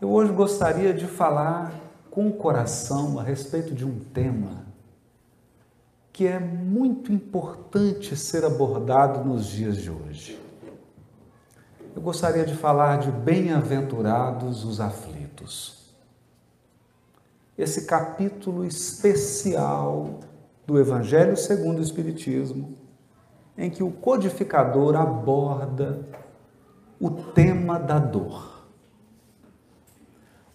Eu hoje gostaria de falar com o coração a respeito de um tema que é muito importante ser abordado nos dias de hoje. Eu gostaria de falar de bem-aventurados os aflitos. Esse capítulo especial do Evangelho segundo o Espiritismo, em que o codificador aborda o tema da dor.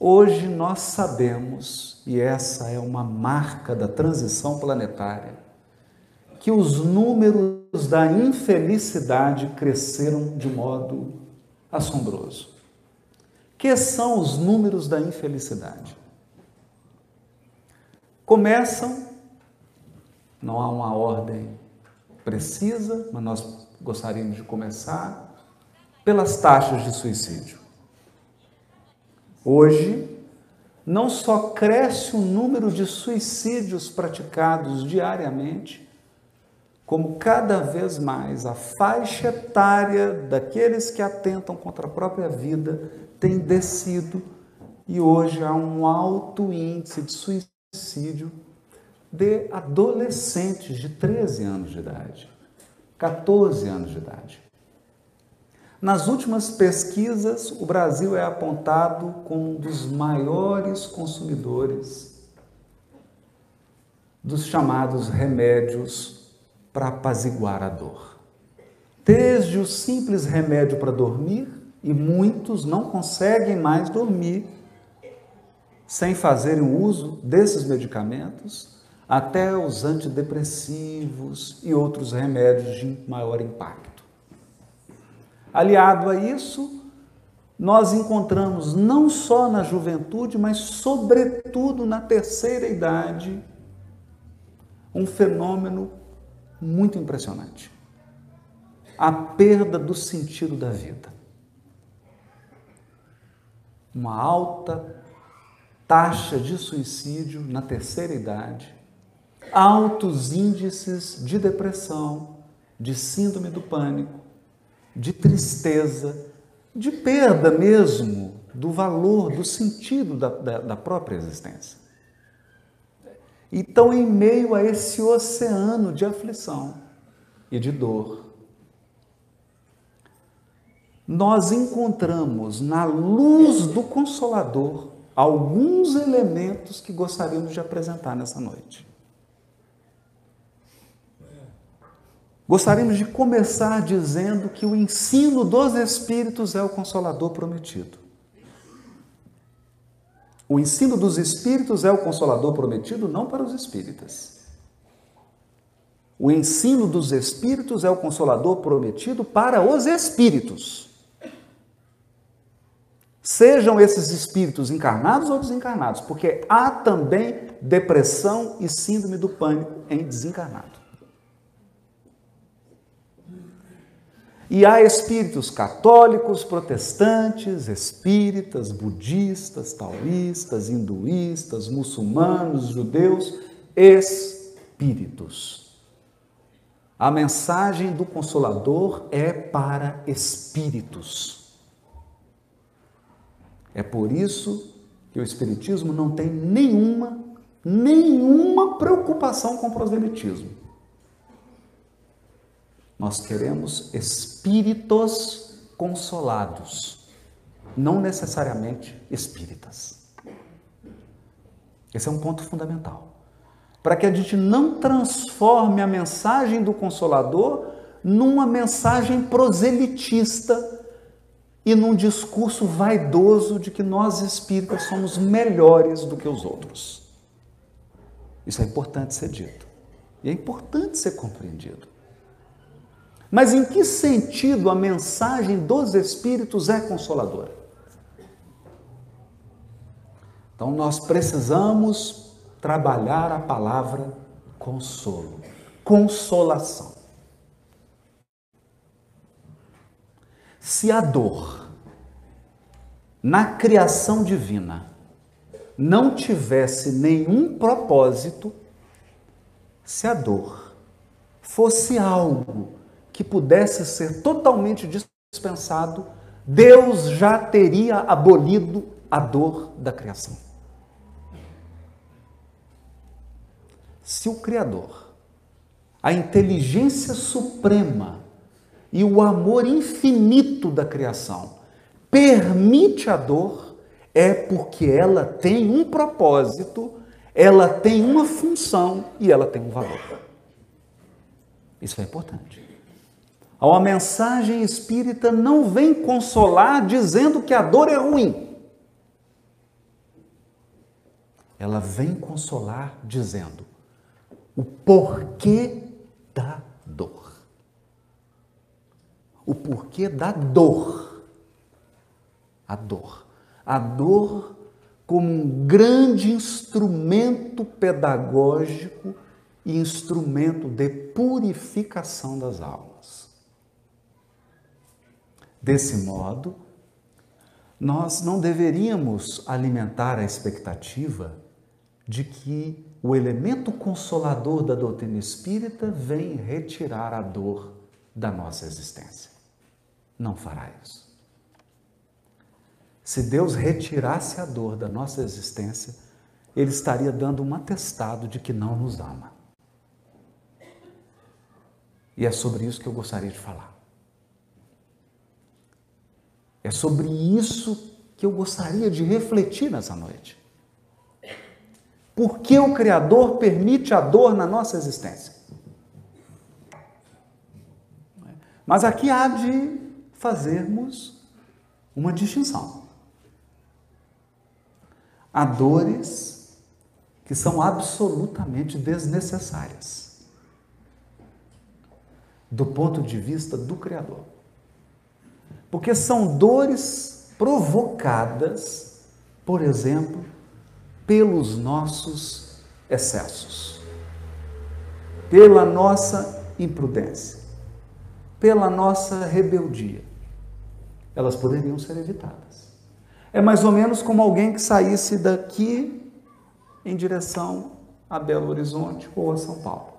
Hoje nós sabemos, e essa é uma marca da transição planetária, que os números da infelicidade cresceram de modo assombroso. Que são os números da infelicidade? Começam, não há uma ordem precisa, mas nós gostaríamos de começar pelas taxas de suicídio. Hoje, não só cresce o número de suicídios praticados diariamente, como cada vez mais a faixa etária daqueles que atentam contra a própria vida tem descido e hoje há um alto índice de suicídio de adolescentes de 13 anos de idade, 14 anos de idade. Nas últimas pesquisas, o Brasil é apontado como um dos maiores consumidores dos chamados remédios para apaziguar a dor. Desde o simples remédio para dormir, e muitos não conseguem mais dormir sem fazerem uso desses medicamentos, até os antidepressivos e outros remédios de maior impacto. Aliado a isso, nós encontramos não só na juventude, mas sobretudo na terceira idade, um fenômeno muito impressionante: a perda do sentido da vida. Uma alta taxa de suicídio na terceira idade, altos índices de depressão, de síndrome do pânico, de tristeza, de perda mesmo do valor, do sentido da, da, da própria existência. Então, em meio a esse oceano de aflição e de dor, nós encontramos na luz do Consolador alguns elementos que gostaríamos de apresentar nessa noite. Gostaríamos de começar dizendo que o ensino dos Espíritos é o consolador prometido. O ensino dos Espíritos é o consolador prometido não para os espíritas. O ensino dos Espíritos é o consolador prometido para os espíritos. Sejam esses espíritos encarnados ou desencarnados, porque há também depressão e síndrome do pânico em desencarnado. E há espíritos católicos, protestantes, espíritas, budistas, taoístas, hinduístas, muçulmanos, judeus, espíritos. A mensagem do Consolador é para espíritos. É por isso que o Espiritismo não tem nenhuma, nenhuma preocupação com o proselitismo. Nós queremos espíritos consolados, não necessariamente espíritas. Esse é um ponto fundamental. Para que a gente não transforme a mensagem do Consolador numa mensagem proselitista e num discurso vaidoso de que nós espíritas somos melhores do que os outros. Isso é importante ser dito. E é importante ser compreendido. Mas em que sentido a mensagem dos Espíritos é consoladora? Então nós precisamos trabalhar a palavra consolo, consolação. Se a dor na criação divina não tivesse nenhum propósito, se a dor fosse algo que pudesse ser totalmente dispensado, Deus já teria abolido a dor da criação. Se o Criador, a inteligência suprema e o amor infinito da criação permite a dor, é porque ela tem um propósito, ela tem uma função e ela tem um valor. Isso é importante. A mensagem espírita não vem consolar dizendo que a dor é ruim. Ela vem consolar dizendo o porquê da dor. O porquê da dor. A dor. A dor como um grande instrumento pedagógico e instrumento de purificação das almas. Desse modo, nós não deveríamos alimentar a expectativa de que o elemento consolador da doutrina espírita vem retirar a dor da nossa existência. Não fará isso. Se Deus retirasse a dor da nossa existência, Ele estaria dando um atestado de que não nos ama. E é sobre isso que eu gostaria de falar. É sobre isso que eu gostaria de refletir nessa noite. Por que o Criador permite a dor na nossa existência? Mas aqui há de fazermos uma distinção. Há dores que são absolutamente desnecessárias do ponto de vista do Criador porque são dores provocadas, por exemplo, pelos nossos excessos, pela nossa imprudência, pela nossa rebeldia. Elas poderiam ser evitadas. É mais ou menos como alguém que saísse daqui em direção a Belo Horizonte ou a São Paulo.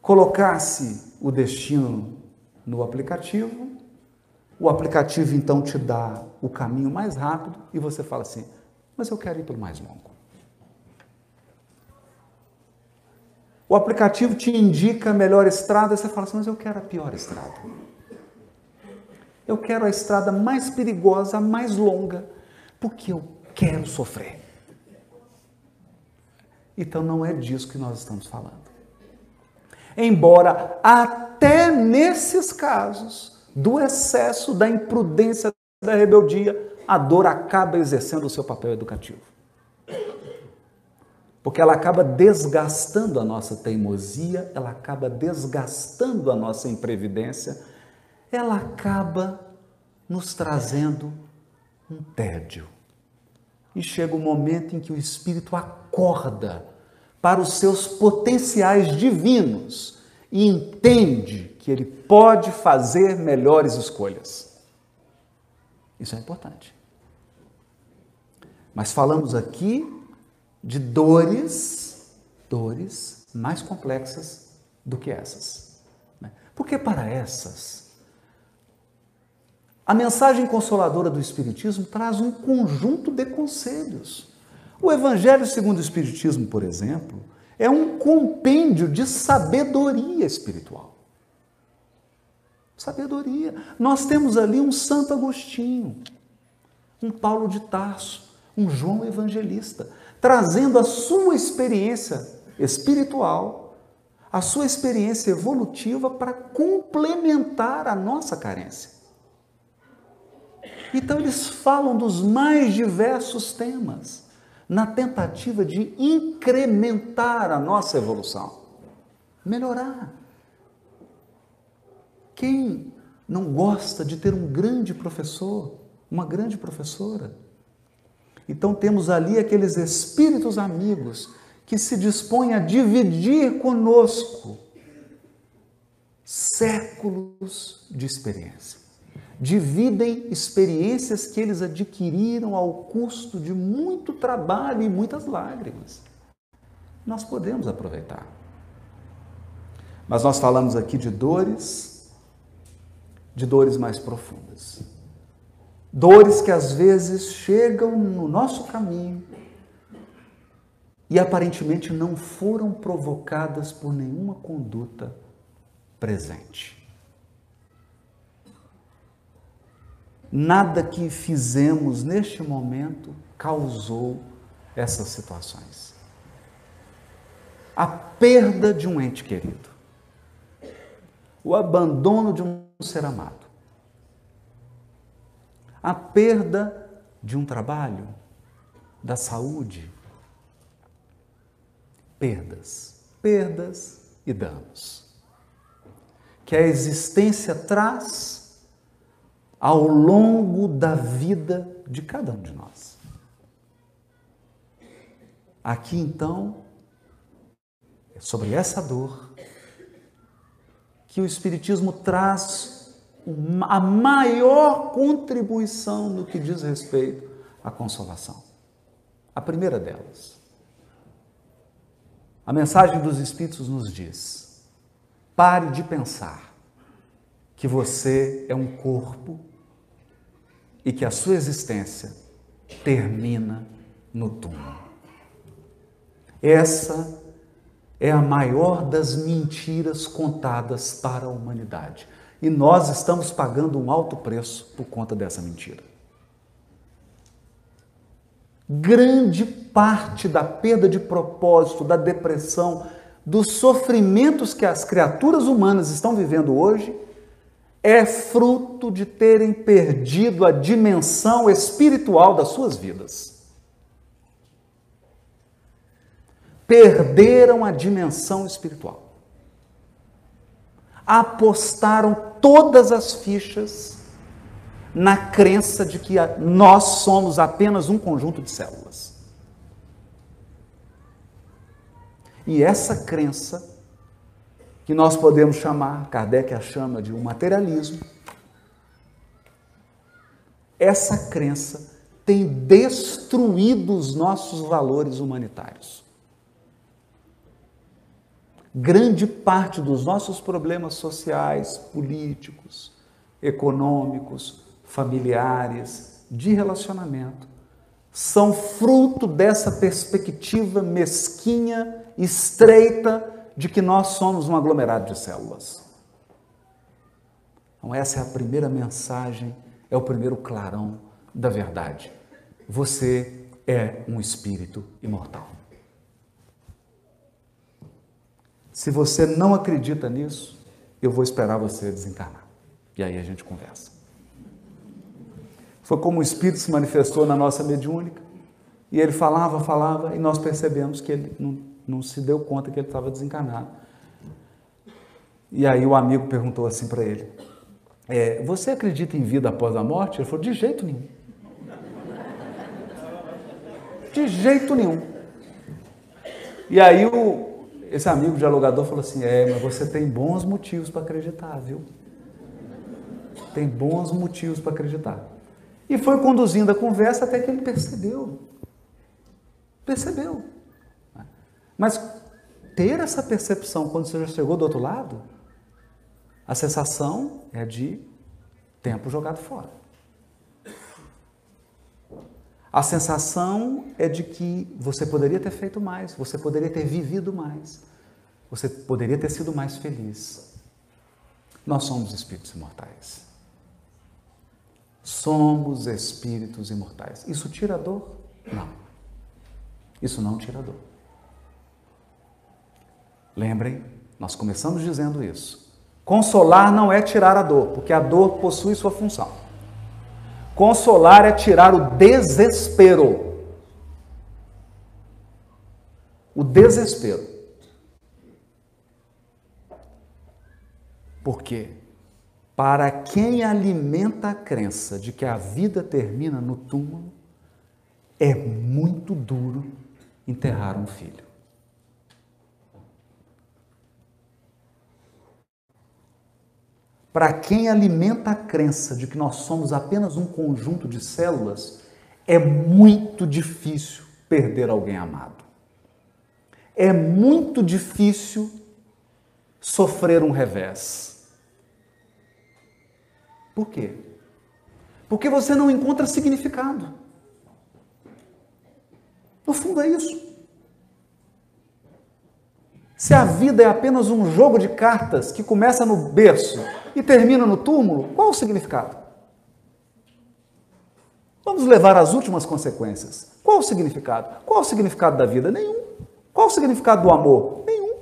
Colocasse o destino no aplicativo, o aplicativo então te dá o caminho mais rápido e você fala assim: mas eu quero ir pelo mais longo. O aplicativo te indica a melhor estrada e você fala assim: mas eu quero a pior estrada. Eu quero a estrada mais perigosa, mais longa, porque eu quero sofrer. Então não é disso que nós estamos falando. Embora até nesses casos do excesso, da imprudência, da rebeldia, a dor acaba exercendo o seu papel educativo. Porque ela acaba desgastando a nossa teimosia, ela acaba desgastando a nossa imprevidência, ela acaba nos trazendo um tédio. E chega o um momento em que o espírito acorda para os seus potenciais divinos e entende que ele pode fazer melhores escolhas. Isso é importante. Mas falamos aqui de dores, dores mais complexas do que essas. Né? Porque para essas, a mensagem consoladora do Espiritismo traz um conjunto de conselhos. O Evangelho segundo o Espiritismo, por exemplo, é um compêndio de sabedoria espiritual. Sabedoria. Nós temos ali um Santo Agostinho, um Paulo de Tarso, um João Evangelista, trazendo a sua experiência espiritual, a sua experiência evolutiva para complementar a nossa carência. Então, eles falam dos mais diversos temas, na tentativa de incrementar a nossa evolução, melhorar. Quem não gosta de ter um grande professor, uma grande professora? Então temos ali aqueles espíritos amigos que se dispõem a dividir conosco séculos de experiência. Dividem experiências que eles adquiriram ao custo de muito trabalho e muitas lágrimas. Nós podemos aproveitar. Mas nós falamos aqui de dores de dores mais profundas. Dores que às vezes chegam no nosso caminho e aparentemente não foram provocadas por nenhuma conduta presente. Nada que fizemos neste momento causou essas situações. A perda de um ente querido, o abandono de um ser amado, a perda de um trabalho, da saúde, perdas, perdas e danos. Que a existência traz ao longo da vida de cada um de nós. Aqui então, é sobre essa dor que o Espiritismo traz a maior contribuição no que diz respeito à consolação. A primeira delas, a mensagem dos Espíritos nos diz: pare de pensar que você é um corpo e que a sua existência termina no túmulo. Essa é a maior das mentiras contadas para a humanidade. E nós estamos pagando um alto preço por conta dessa mentira. Grande parte da perda de propósito, da depressão, dos sofrimentos que as criaturas humanas estão vivendo hoje é fruto de terem perdido a dimensão espiritual das suas vidas. Perderam a dimensão espiritual. Apostaram todas as fichas na crença de que nós somos apenas um conjunto de células. E essa crença, que nós podemos chamar, Kardec a chama de um materialismo, essa crença tem destruído os nossos valores humanitários. Grande parte dos nossos problemas sociais, políticos, econômicos, familiares, de relacionamento, são fruto dessa perspectiva mesquinha, estreita, de que nós somos um aglomerado de células. Então, essa é a primeira mensagem, é o primeiro clarão da verdade. Você é um espírito imortal. Se você não acredita nisso, eu vou esperar você desencarnar. E aí a gente conversa. Foi como o Espírito se manifestou na nossa mediúnica. E ele falava, falava, e nós percebemos que ele não, não se deu conta que ele estava desencarnado. E aí o amigo perguntou assim para ele: é, Você acredita em vida após a morte? Ele falou: De jeito nenhum. De jeito nenhum. E aí o, esse amigo dialogador falou assim: É, mas você tem bons motivos para acreditar, viu? Tem bons motivos para acreditar. E foi conduzindo a conversa até que ele percebeu. Percebeu. Mas ter essa percepção quando você já chegou do outro lado, a sensação é de tempo jogado fora. A sensação é de que você poderia ter feito mais, você poderia ter vivido mais, você poderia ter sido mais feliz. Nós somos espíritos imortais. Somos espíritos imortais. Isso tira dor? Não. Isso não tira dor. Lembrem, nós começamos dizendo isso. Consolar não é tirar a dor, porque a dor possui sua função. Consolar é tirar o desespero. O desespero. Por quê? Para quem alimenta a crença de que a vida termina no túmulo, é muito duro enterrar um filho. Para quem alimenta a crença de que nós somos apenas um conjunto de células, é muito difícil perder alguém amado. É muito difícil sofrer um revés. Por quê? Porque você não encontra significado. No fundo é isso. Se a vida é apenas um jogo de cartas que começa no berço e termina no túmulo, qual o significado? Vamos levar às últimas consequências. Qual o significado? Qual o significado da vida? Nenhum. Qual o significado do amor? Nenhum.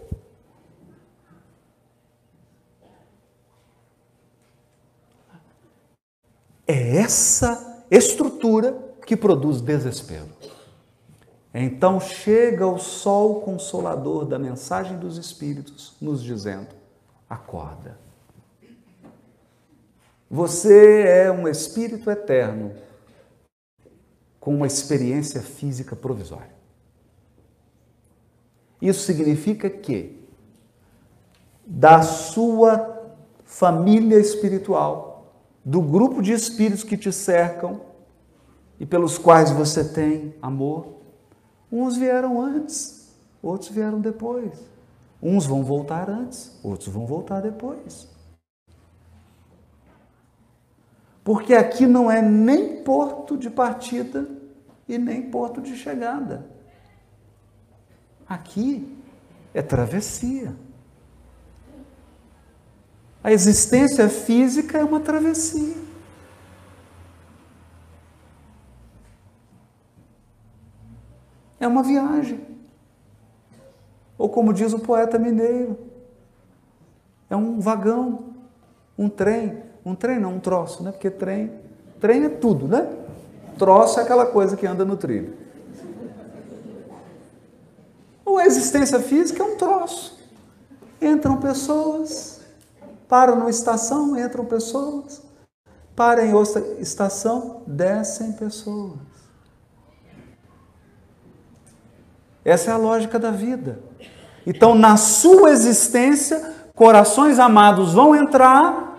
É essa estrutura que produz desespero. Então chega o sol consolador da mensagem dos Espíritos, nos dizendo: acorda. Você é um espírito eterno com uma experiência física provisória. Isso significa que, da sua família espiritual, do grupo de espíritos que te cercam e pelos quais você tem amor, Uns vieram antes, outros vieram depois. Uns vão voltar antes, outros vão voltar depois. Porque aqui não é nem porto de partida e nem porto de chegada. Aqui é travessia. A existência física é uma travessia. É uma viagem. Ou como diz o poeta mineiro, é um vagão, um trem. Um trem não, um troço, né? Porque trem, trem é tudo, né? Troço é aquela coisa que anda no trilho. Ou a existência física é um troço. Entram pessoas, param numa estação, entram pessoas, param em outra estação, descem pessoas. Essa é a lógica da vida. Então, na sua existência, corações amados vão entrar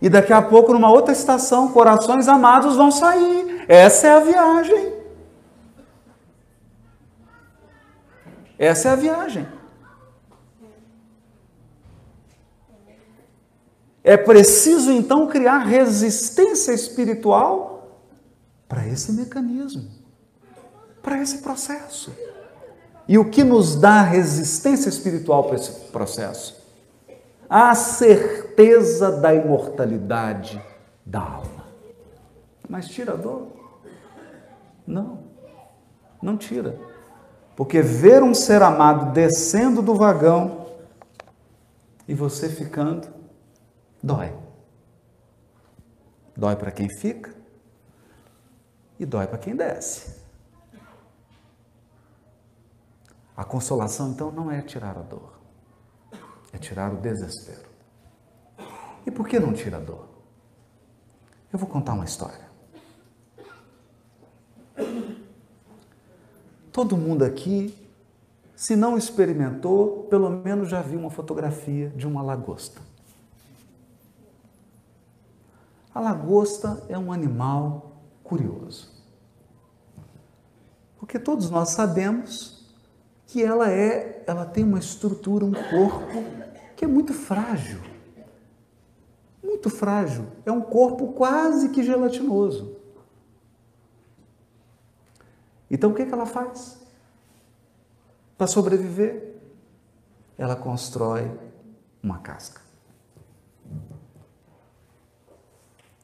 e daqui a pouco, numa outra estação, corações amados vão sair. Essa é a viagem. Essa é a viagem. É preciso então criar resistência espiritual para esse mecanismo para esse processo. E o que nos dá resistência espiritual para esse processo? A certeza da imortalidade da alma. Mas tira a dor? Não, não tira. Porque ver um ser amado descendo do vagão e você ficando, dói. Dói para quem fica e dói para quem desce. A consolação, então, não é tirar a dor, é tirar o desespero. E por que não tira a dor? Eu vou contar uma história. Todo mundo aqui, se não experimentou, pelo menos já viu uma fotografia de uma lagosta. A lagosta é um animal curioso. Porque todos nós sabemos que ela é, ela tem uma estrutura, um corpo que é muito frágil. Muito frágil. É um corpo quase que gelatinoso. Então o que, é que ela faz? Para sobreviver, ela constrói uma casca.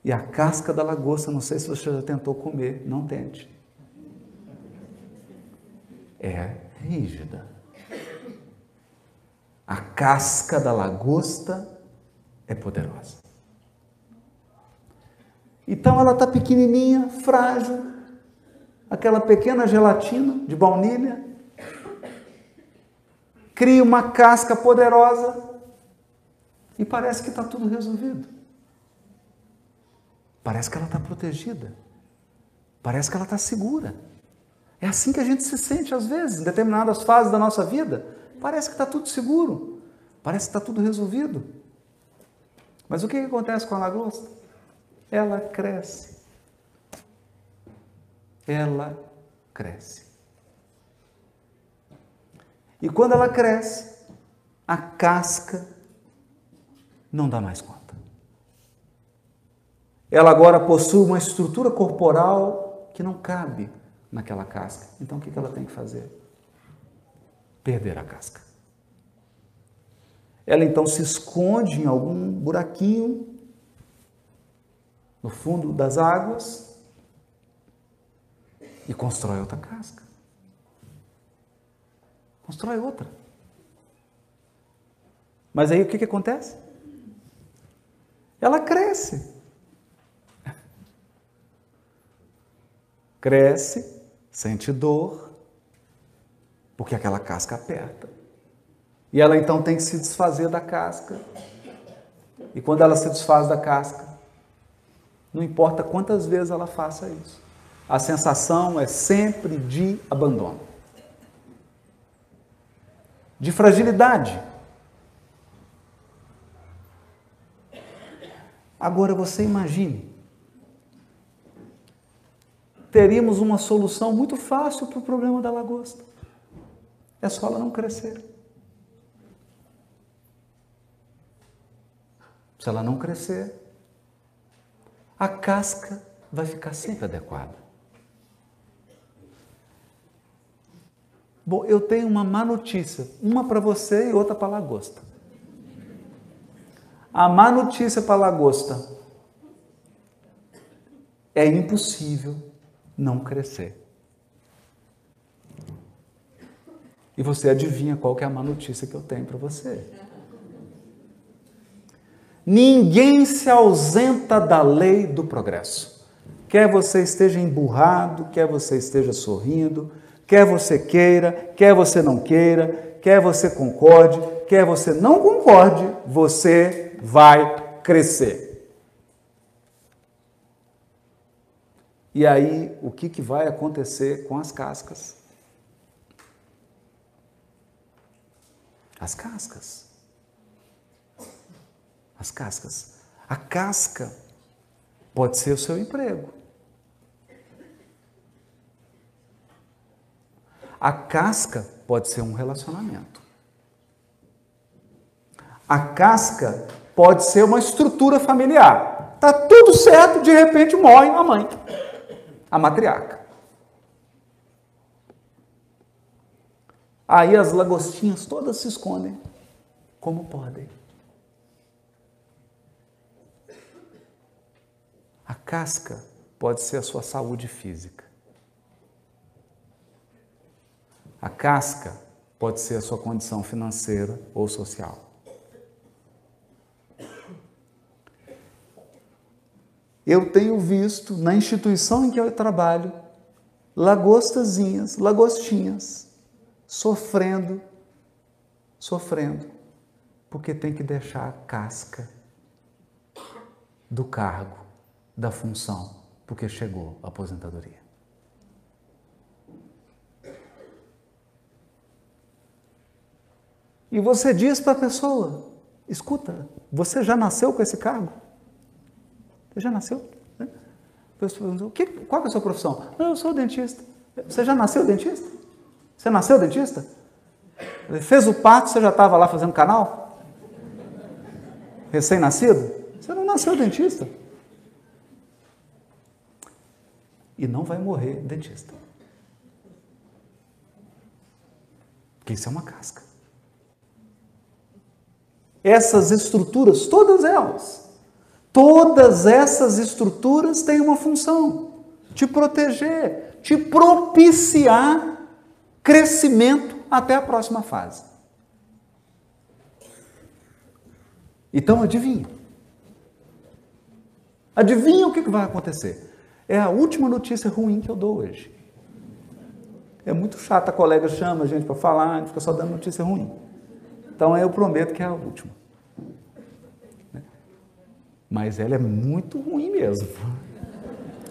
E a casca da lagosta, não sei se você já tentou comer, não tente. É rígida. A casca da lagosta é poderosa. Então ela está pequenininha, frágil, aquela pequena gelatina de baunilha, cria uma casca poderosa e parece que está tudo resolvido. Parece que ela está protegida. Parece que ela está segura. É assim que a gente se sente às vezes, em determinadas fases da nossa vida. Parece que está tudo seguro, parece que está tudo resolvido. Mas o que, que acontece com a lagosta? Ela cresce. Ela cresce. E quando ela cresce, a casca não dá mais conta. ela agora possui uma estrutura corporal que não cabe naquela casca. Então o que ela tem que fazer? Perder a casca. Ela então se esconde em algum buraquinho no fundo das águas e constrói outra casca. Constrói outra. Mas aí o que, que acontece? Ela cresce. Cresce, sente dor, porque aquela casca aperta. E ela então tem que se desfazer da casca. E quando ela se desfaz da casca, não importa quantas vezes ela faça isso, a sensação é sempre de abandono, de fragilidade. Agora você imagine, teríamos uma solução muito fácil para o problema da lagosta. É só ela não crescer. Se ela não crescer, a casca vai ficar sempre adequada. Bom, eu tenho uma má notícia, uma para você e outra para a lagosta. A má notícia para a lagosta é impossível não crescer. E você adivinha qual que é a má notícia que eu tenho para você? Ninguém se ausenta da lei do progresso. Quer você esteja emburrado, quer você esteja sorrindo, quer você queira, quer você não queira, quer você concorde, quer você não concorde, você vai crescer. E aí, o que, que vai acontecer com as cascas? As cascas as cascas. A casca pode ser o seu emprego. A casca pode ser um relacionamento. A casca pode ser uma estrutura familiar. Tá tudo certo, de repente morre a mãe, a matriarca. Aí as lagostinhas todas se escondem como podem. A casca pode ser a sua saúde física. A casca pode ser a sua condição financeira ou social. Eu tenho visto na instituição em que eu trabalho lagostazinhas, lagostinhas, sofrendo, sofrendo, porque tem que deixar a casca do cargo da função, porque chegou a aposentadoria. E você diz para a pessoa: escuta, você já nasceu com esse cargo? Já nasceu? Né? O que, qual é a sua profissão? Eu sou dentista. Você já nasceu dentista? Você nasceu dentista? Fez o parto, você já estava lá fazendo canal? Recém-nascido? Você não nasceu dentista. e não vai morrer dentista. Porque isso é uma casca. Essas estruturas, todas elas, todas essas estruturas têm uma função: te proteger, te propiciar crescimento até a próxima fase. Então adivinha. Adivinha o que vai acontecer? É a última notícia ruim que eu dou hoje. É muito chato, a colega chama a gente para falar, a gente fica só dando notícia ruim. Então eu prometo que é a última. Mas ela é muito ruim mesmo.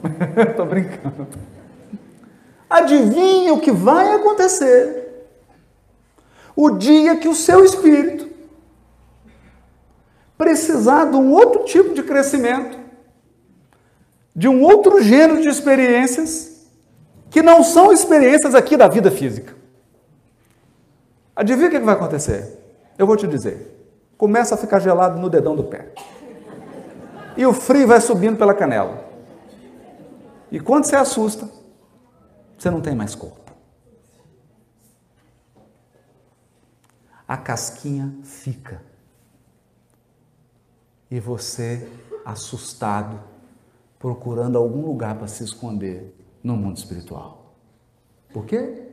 Estou brincando. Adivinha o que vai acontecer? O dia que o seu espírito precisar de um outro tipo de crescimento, de um outro gênero de experiências que não são experiências aqui da vida física. Adivinha o que vai acontecer? Eu vou te dizer. Começa a ficar gelado no dedão do pé. E o frio vai subindo pela canela. E quando você assusta, você não tem mais corpo. A casquinha fica. E você, assustado, procurando algum lugar para se esconder no mundo espiritual. Por quê?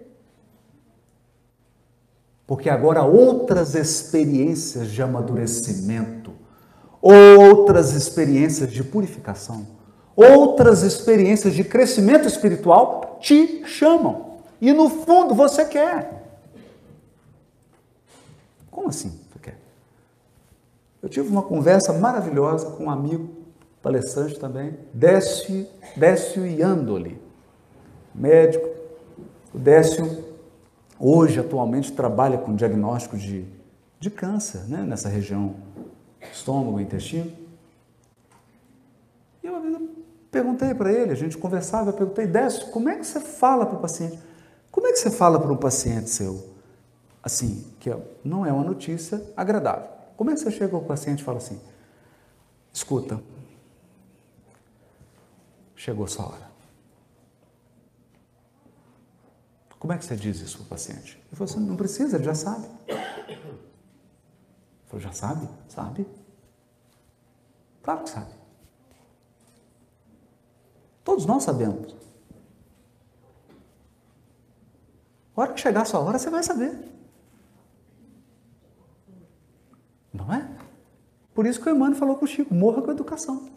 Porque agora outras experiências de amadurecimento, outras experiências de purificação, outras experiências de crescimento espiritual te chamam. E no fundo você quer. Como assim você quer? Eu tive uma conversa maravilhosa com um amigo, palestrante também, Décio, Décio Iandoli, médico. O Décio, hoje, atualmente, trabalha com diagnóstico de, de câncer, né, nessa região estômago, intestino. E eu perguntei para ele, a gente conversava, eu perguntei, Décio, como é que você fala para o paciente? Como é que você fala para um paciente seu, assim, que não é uma notícia agradável? Como é que você chega ao paciente e fala assim, escuta, chegou sua hora. Como é que você diz isso para o paciente? Ele falou assim, não precisa, ele já sabe. Falou, já sabe? Sabe? Claro que sabe. Todos nós sabemos. A hora que chegar a sua hora, você vai saber. Não é? Por isso que o Emmanuel falou com o Chico, morra com a educação.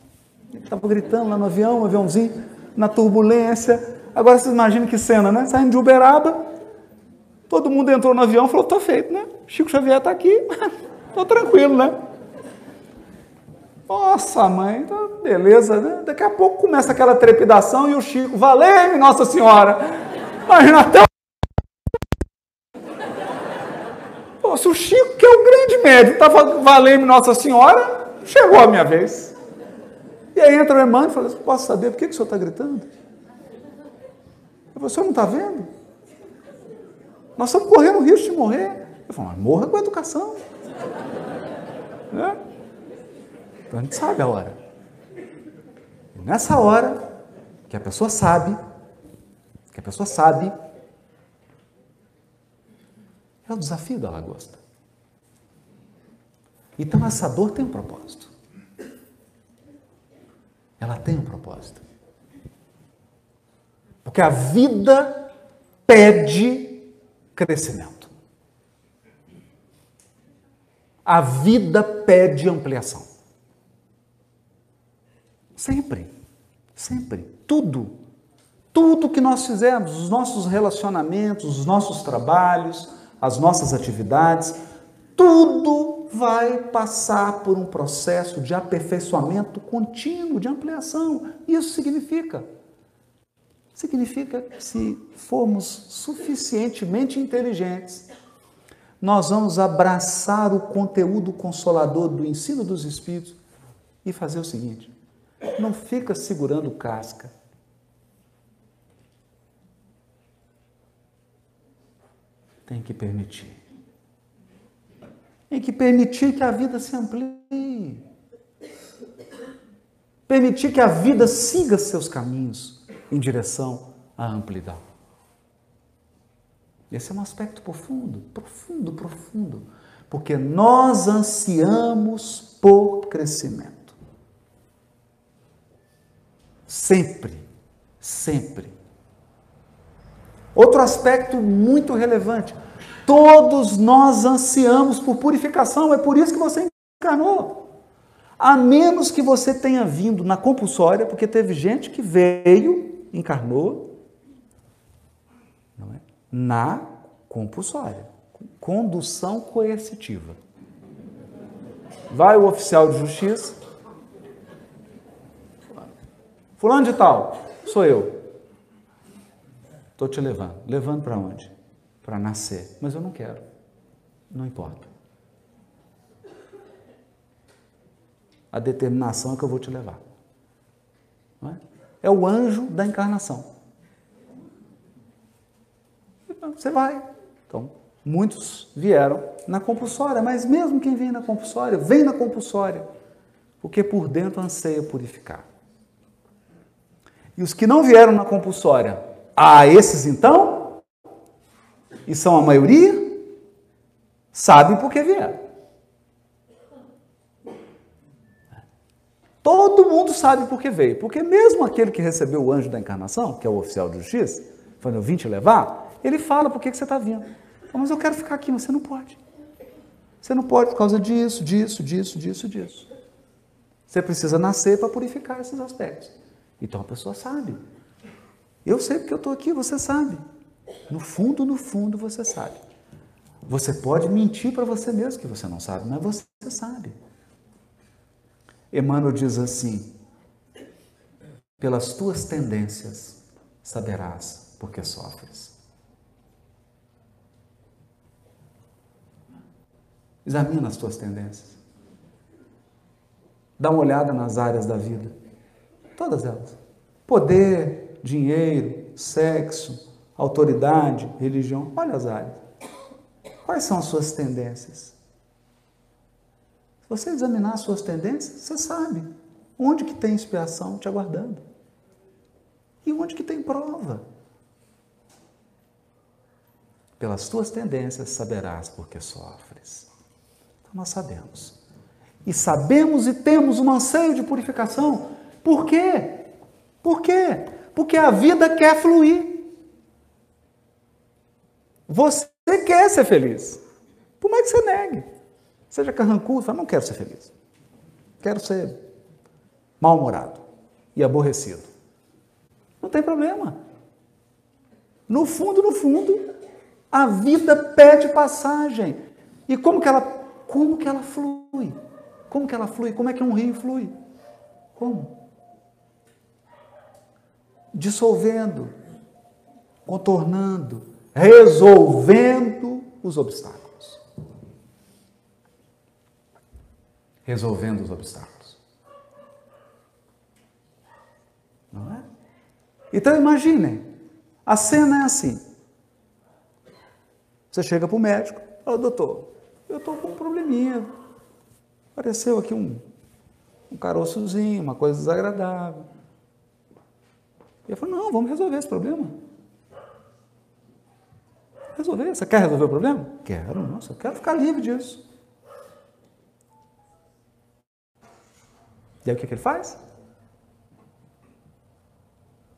Ele estava gritando lá no avião, um aviãozinho, na turbulência, Agora vocês imaginam que cena, né? Saindo de Uberaba, todo mundo entrou no avião e falou: tô feito, né? Chico Xavier está aqui, tô tranquilo, né? Nossa, mãe, então, beleza, né? Daqui a pouco começa aquela trepidação e o Chico, valeu, Nossa Senhora! Imagina até o. Se o Chico, que é o grande médico, estava valendo Nossa Senhora, chegou a minha vez. E aí entra o irmão e fala: Posso saber por que, que o senhor está gritando? Você não está vendo? Nós estamos correndo o risco de morrer. Eu falo, mas morra com a educação. Né? Então a gente sabe a hora. E nessa hora, que a pessoa sabe, que a pessoa sabe, é o desafio da lagosta. Então essa dor tem um propósito. Ela tem um propósito. Porque a vida pede crescimento. A vida pede ampliação. Sempre, sempre. Tudo, tudo que nós fizemos, os nossos relacionamentos, os nossos trabalhos, as nossas atividades, tudo vai passar por um processo de aperfeiçoamento contínuo, de ampliação. Isso significa Significa que se formos suficientemente inteligentes, nós vamos abraçar o conteúdo consolador do ensino dos Espíritos e fazer o seguinte: não fica segurando casca. Tem que permitir. Tem que permitir que a vida se amplie. Permitir que a vida siga seus caminhos em direção à amplidão. Esse é um aspecto profundo, profundo, profundo, porque nós ansiamos por crescimento. Sempre, sempre. Outro aspecto muito relevante: todos nós ansiamos por purificação, é por isso que você encarnou. A menos que você tenha vindo na compulsória, porque teve gente que veio encarnou? Na compulsória, condução coercitiva. Vai o oficial de justiça, fulano de tal, sou eu. Estou te levando. Levando para onde? Para nascer. Mas eu não quero. Não importa. A determinação é que eu vou te levar. É? é o anjo da encarnação. Você vai. Então, muitos vieram na compulsória, mas mesmo quem vem na compulsória, vem na compulsória, porque por dentro anseia purificar. E os que não vieram na compulsória, a esses então, e são a maioria, sabem por que vieram. Todo mundo sabe por que veio, porque mesmo aquele que recebeu o anjo da encarnação, que é o oficial de justiça, falando, eu vim te levar, ele fala por que, você está vindo. Mas eu quero ficar aqui, você não pode. Você não pode por causa disso, disso, disso, disso, disso. Você precisa nascer para purificar esses aspectos. Então a pessoa sabe. Eu sei porque eu estou aqui, você sabe. No fundo, no fundo, você sabe. Você pode mentir para você mesmo que você não sabe, mas você sabe. Emmanuel diz assim: pelas tuas tendências saberás porque sofres. Examina as tuas tendências. Dá uma olhada nas áreas da vida. Todas elas. Poder, dinheiro, sexo, autoridade, religião. Olha as áreas. Quais são as suas tendências? Se você examinar as suas tendências, você sabe onde que tem expiação te aguardando. E onde que tem prova. Pelas tuas tendências saberás porque sofres. Nós sabemos. E sabemos e temos um anseio de purificação por quê? Por quê? Porque a vida quer fluir. Você quer ser feliz. Por mais que você negue. Seja carrancudo, fala, não quero ser feliz. Quero ser mal-humorado e aborrecido. Não tem problema. No fundo, no fundo, a vida pede passagem. E como que ela, como que ela flui? Como que ela flui? Como é que um rio flui? Como? dissolvendo, contornando, resolvendo os obstáculos. Resolvendo os obstáculos. Não é? Então imaginem, a cena é assim. Você chega para o médico, fala, doutor, eu estou com um probleminha. Apareceu aqui um, um caroçozinho, uma coisa desagradável. E eu falei, não, vamos resolver esse problema. Resolver. Você quer resolver o problema? Quero, nossa, eu quero ficar livre disso. E aí o que, que ele faz?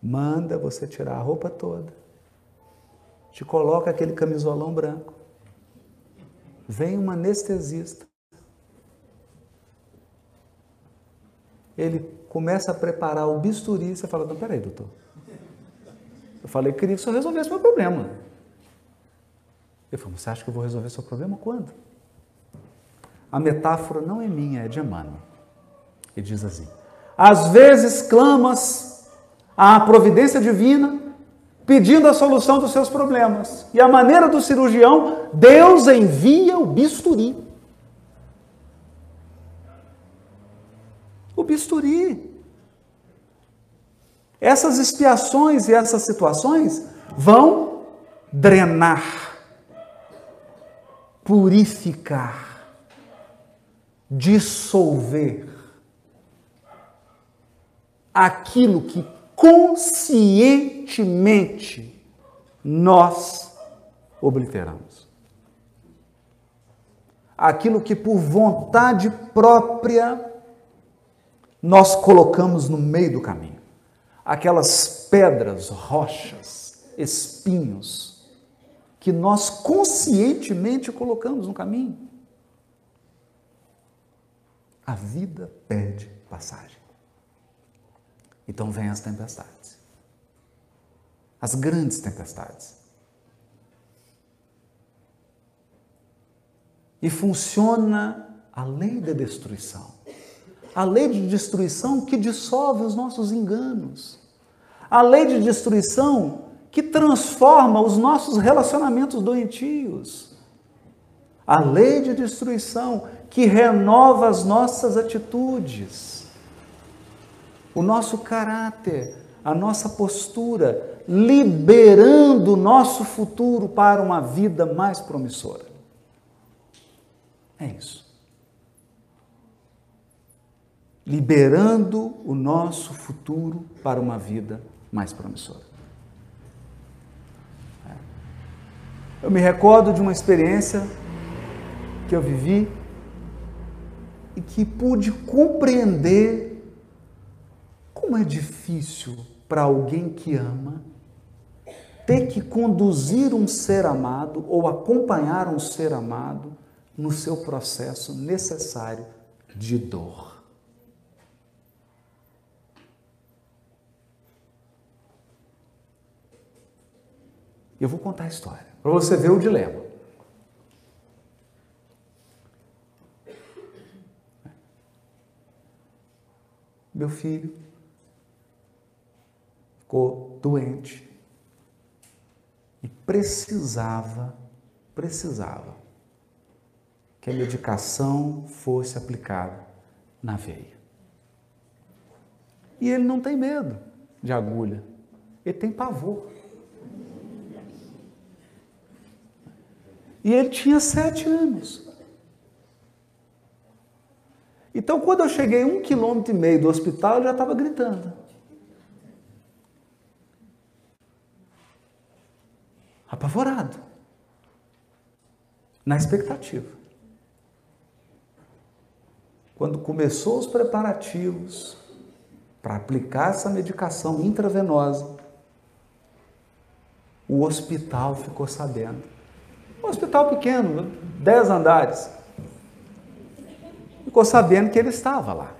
Manda você tirar a roupa toda. Te coloca aquele camisolão branco. Vem um anestesista. Ele começa a preparar o bisturi, você fala, não, peraí, doutor. Eu falei, queria que o senhor resolvesse meu problema. Ele falou, você acha que eu vou resolver seu problema quando? A metáfora não é minha, é de Emmanuel. Ele diz assim, às vezes clamas à providência divina, pedindo a solução dos seus problemas. E a maneira do cirurgião, Deus envia o bisturi. o bisturi. Essas expiações e essas situações vão drenar, purificar, dissolver aquilo que conscientemente nós obliteramos. Aquilo que por vontade própria nós colocamos no meio do caminho. Aquelas pedras, rochas, espinhos que nós conscientemente colocamos no caminho. A vida pede passagem. Então vem as tempestades. As grandes tempestades. E funciona a lei da destruição a lei de destruição que dissolve os nossos enganos, a lei de destruição que transforma os nossos relacionamentos doentios, a lei de destruição que renova as nossas atitudes, o nosso caráter, a nossa postura, liberando o nosso futuro para uma vida mais promissora. É isso. liberando o nosso futuro para uma vida mais promissora. É. Eu me recordo de uma experiência que eu vivi e que pude compreender como é difícil para alguém que ama ter que conduzir um ser amado ou acompanhar um ser amado no seu processo necessário de dor. Eu vou contar a história, para você ver o dilema. Meu filho ficou doente e precisava, precisava que a medicação fosse aplicada na veia. E ele não tem medo de agulha, ele tem pavor. E ele tinha sete anos. Então, quando eu cheguei um quilômetro e meio do hospital, ele já estava gritando. Apavorado. Na expectativa. Quando começou os preparativos para aplicar essa medicação intravenosa, o hospital ficou sabendo. Um hospital pequeno, dez andares. Ficou sabendo que ele estava lá.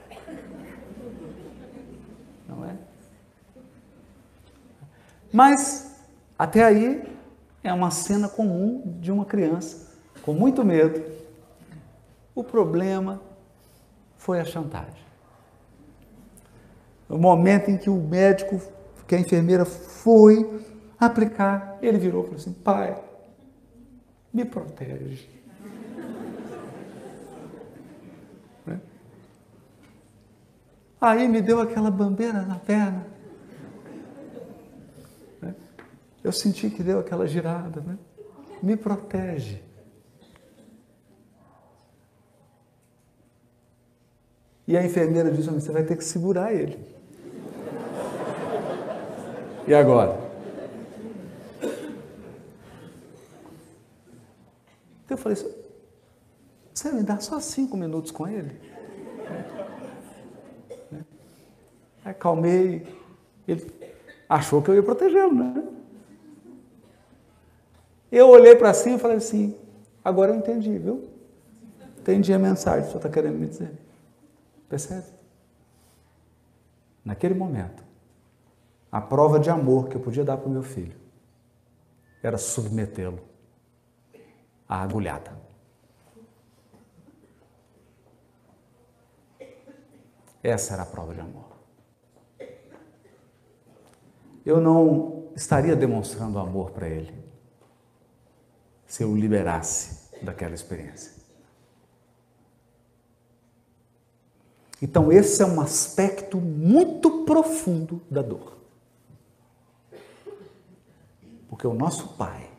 Não é? Mas, até aí, é uma cena comum de uma criança com muito medo. O problema foi a chantagem. O momento em que o médico, que a enfermeira foi aplicar, ele virou e falou assim: pai, me protege. né? Aí me deu aquela bambeira na perna. Né? Eu senti que deu aquela girada. Né? Me protege. E a enfermeira disse: Você vai ter que segurar ele. E agora? Eu falei, você me dá só cinco minutos com ele? Aí calmei, ele achou que eu ia protegê-lo, né? Eu olhei para cima e falei assim, agora eu entendi, viu? Entendi a mensagem que o senhor está querendo me dizer. Percebe? Naquele momento, a prova de amor que eu podia dar para o meu filho era submetê-lo a agulhada. Essa era a prova de amor. Eu não estaria demonstrando amor para ele se eu liberasse daquela experiência. Então, esse é um aspecto muito profundo da dor. Porque o nosso Pai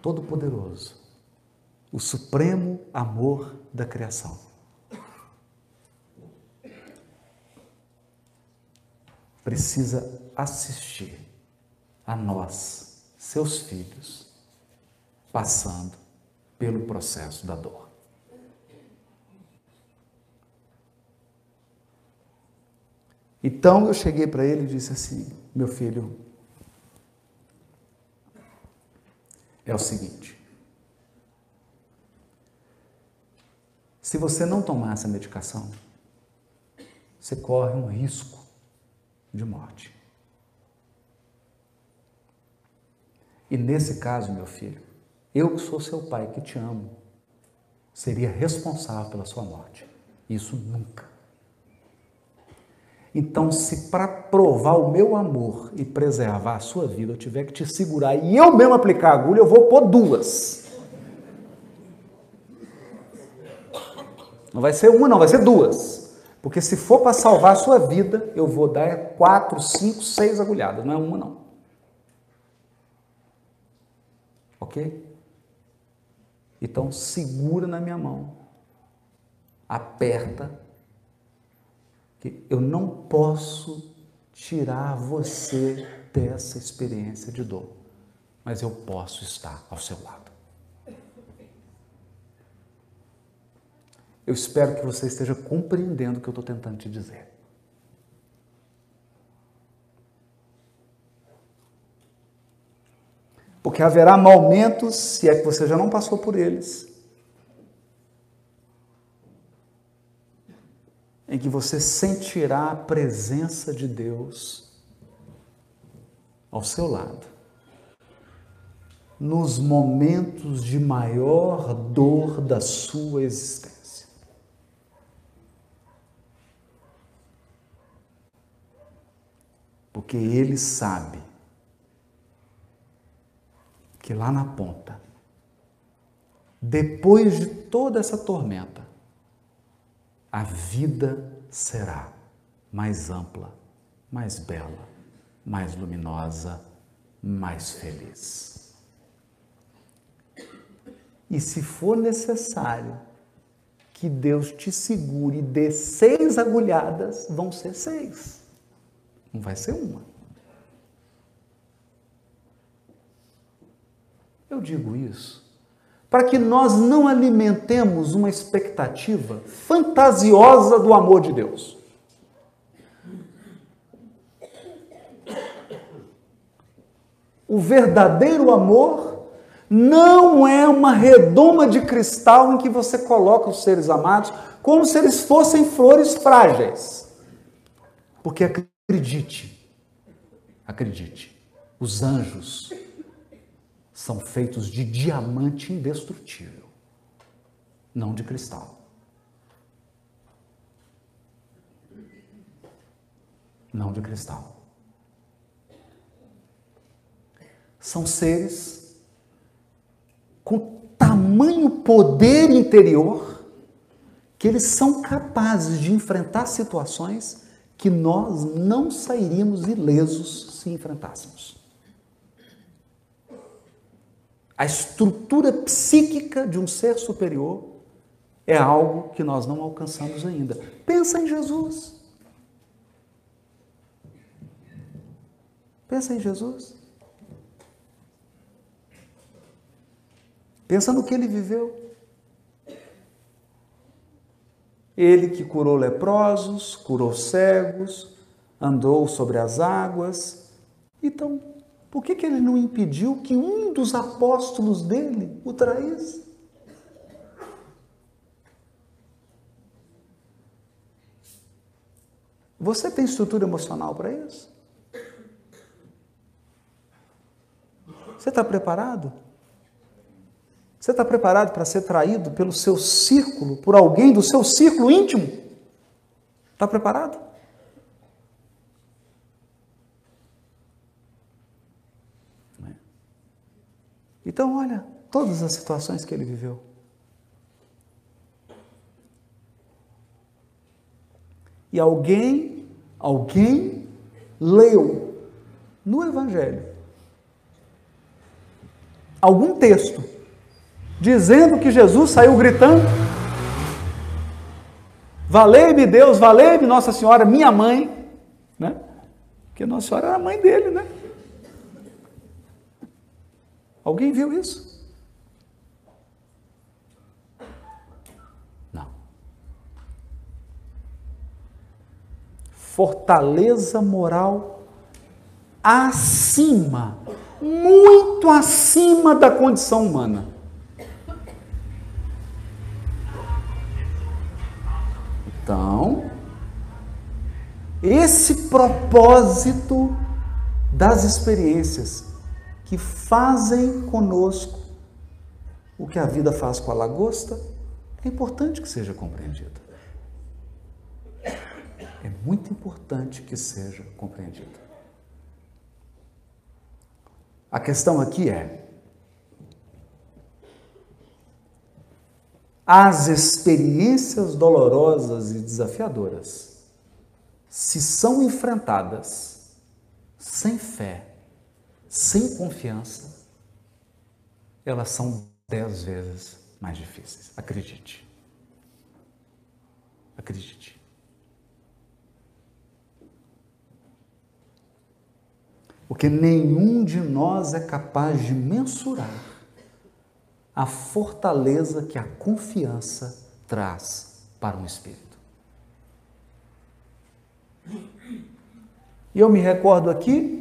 Todo-Poderoso, o supremo amor da criação. Precisa assistir a nós, seus filhos, passando pelo processo da dor. Então eu cheguei para ele e disse assim: meu filho, é o seguinte: se você não tomar essa medicação, você corre um risco de morte. E nesse caso, meu filho, eu que sou seu pai, que te amo, seria responsável pela sua morte. Isso nunca. Então, se para provar o meu amor e preservar a sua vida eu tiver que te segurar e eu mesmo aplicar a agulha, eu vou pôr duas. Não vai ser uma, não, vai ser duas. Porque se for para salvar a sua vida, eu vou dar quatro, cinco, seis agulhadas, não é uma, não. Ok? Então segura na minha mão, aperta que eu não posso tirar você dessa experiência de dor, mas eu posso estar ao seu lado. Eu espero que você esteja compreendendo o que eu estou tentando te dizer. Porque haverá momentos, se é que você já não passou por eles, em que você sentirá a presença de Deus ao seu lado, nos momentos de maior dor da sua existência. Porque Ele sabe que lá na ponta, depois de toda essa tormenta, a vida será mais ampla, mais bela, mais luminosa, mais feliz. E se for necessário que Deus te segure e dê seis agulhadas, vão ser seis, não vai ser uma. Eu digo isso para que nós não alimentemos uma expectativa fantasiosa do amor de Deus. O verdadeiro amor não é uma redoma de cristal em que você coloca os seres amados como se eles fossem flores frágeis. Porque acredite, acredite, os anjos são feitos de diamante indestrutível, não de cristal. Não de cristal. São seres com tamanho poder interior que eles são capazes de enfrentar situações que nós não sairíamos ilesos se enfrentássemos. A estrutura psíquica de um ser superior é algo que nós não alcançamos ainda. Pensa em Jesus. Pensa em Jesus. Pensa no que ele viveu. Ele que curou leprosos, curou cegos, andou sobre as águas. Então, por que, que ele não impediu que um dos apóstolos dele o traísse? Você tem estrutura emocional para isso? Você está preparado? Você está preparado para ser traído pelo seu círculo, por alguém do seu círculo íntimo? Está preparado? Então, olha, todas as situações que ele viveu. E alguém, alguém leu no Evangelho algum texto dizendo que Jesus saiu gritando: Valei-me Deus, valei-me Nossa Senhora, minha mãe, né? Porque Nossa Senhora era a mãe dele, né? Alguém viu isso? Não. Fortaleza moral acima, muito acima da condição humana. Então, esse propósito das experiências que fazem conosco o que a vida faz com a lagosta, é importante que seja compreendido. É muito importante que seja compreendido. A questão aqui é: as experiências dolorosas e desafiadoras, se são enfrentadas sem fé, sem confiança, elas são dez vezes mais difíceis. Acredite. Acredite. Porque nenhum de nós é capaz de mensurar a fortaleza que a confiança traz para um espírito. E eu me recordo aqui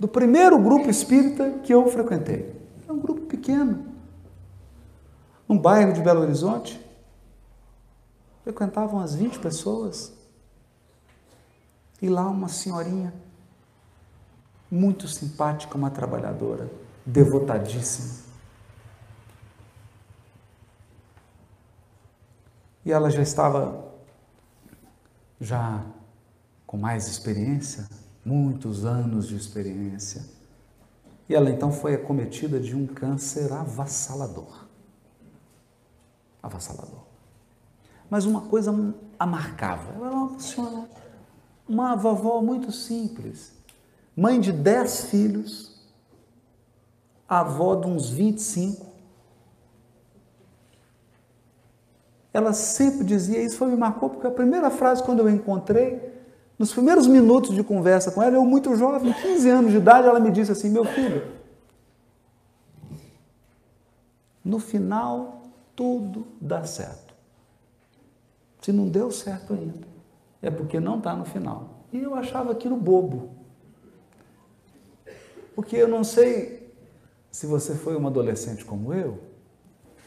do primeiro grupo espírita que eu frequentei. É um grupo pequeno, num bairro de Belo Horizonte. Frequentavam as 20 pessoas. E lá uma senhorinha, muito simpática, uma trabalhadora, devotadíssima. E ela já estava já com mais experiência, muitos anos de experiência. E ela então foi acometida de um câncer avassalador. Avassalador. Mas uma coisa a marcava. Ela era uma senhora, uma vovó muito simples, mãe de dez filhos, avó de uns 25. Ela sempre dizia, isso foi, me marcou, porque a primeira frase quando eu encontrei, nos primeiros minutos de conversa com ela, eu muito jovem, 15 anos de idade, ela me disse assim: Meu filho, no final tudo dá certo. Se não deu certo ainda, é porque não está no final. E eu achava aquilo bobo. Porque eu não sei se você foi uma adolescente como eu,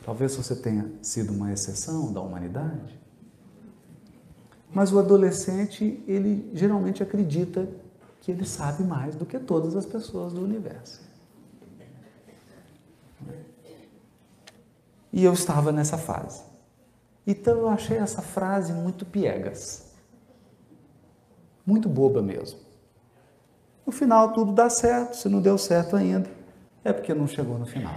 talvez você tenha sido uma exceção da humanidade. Mas o adolescente, ele geralmente acredita que ele sabe mais do que todas as pessoas do universo. E eu estava nessa fase. Então eu achei essa frase muito piegas. Muito boba mesmo. No final tudo dá certo, se não deu certo ainda, é porque não chegou no final.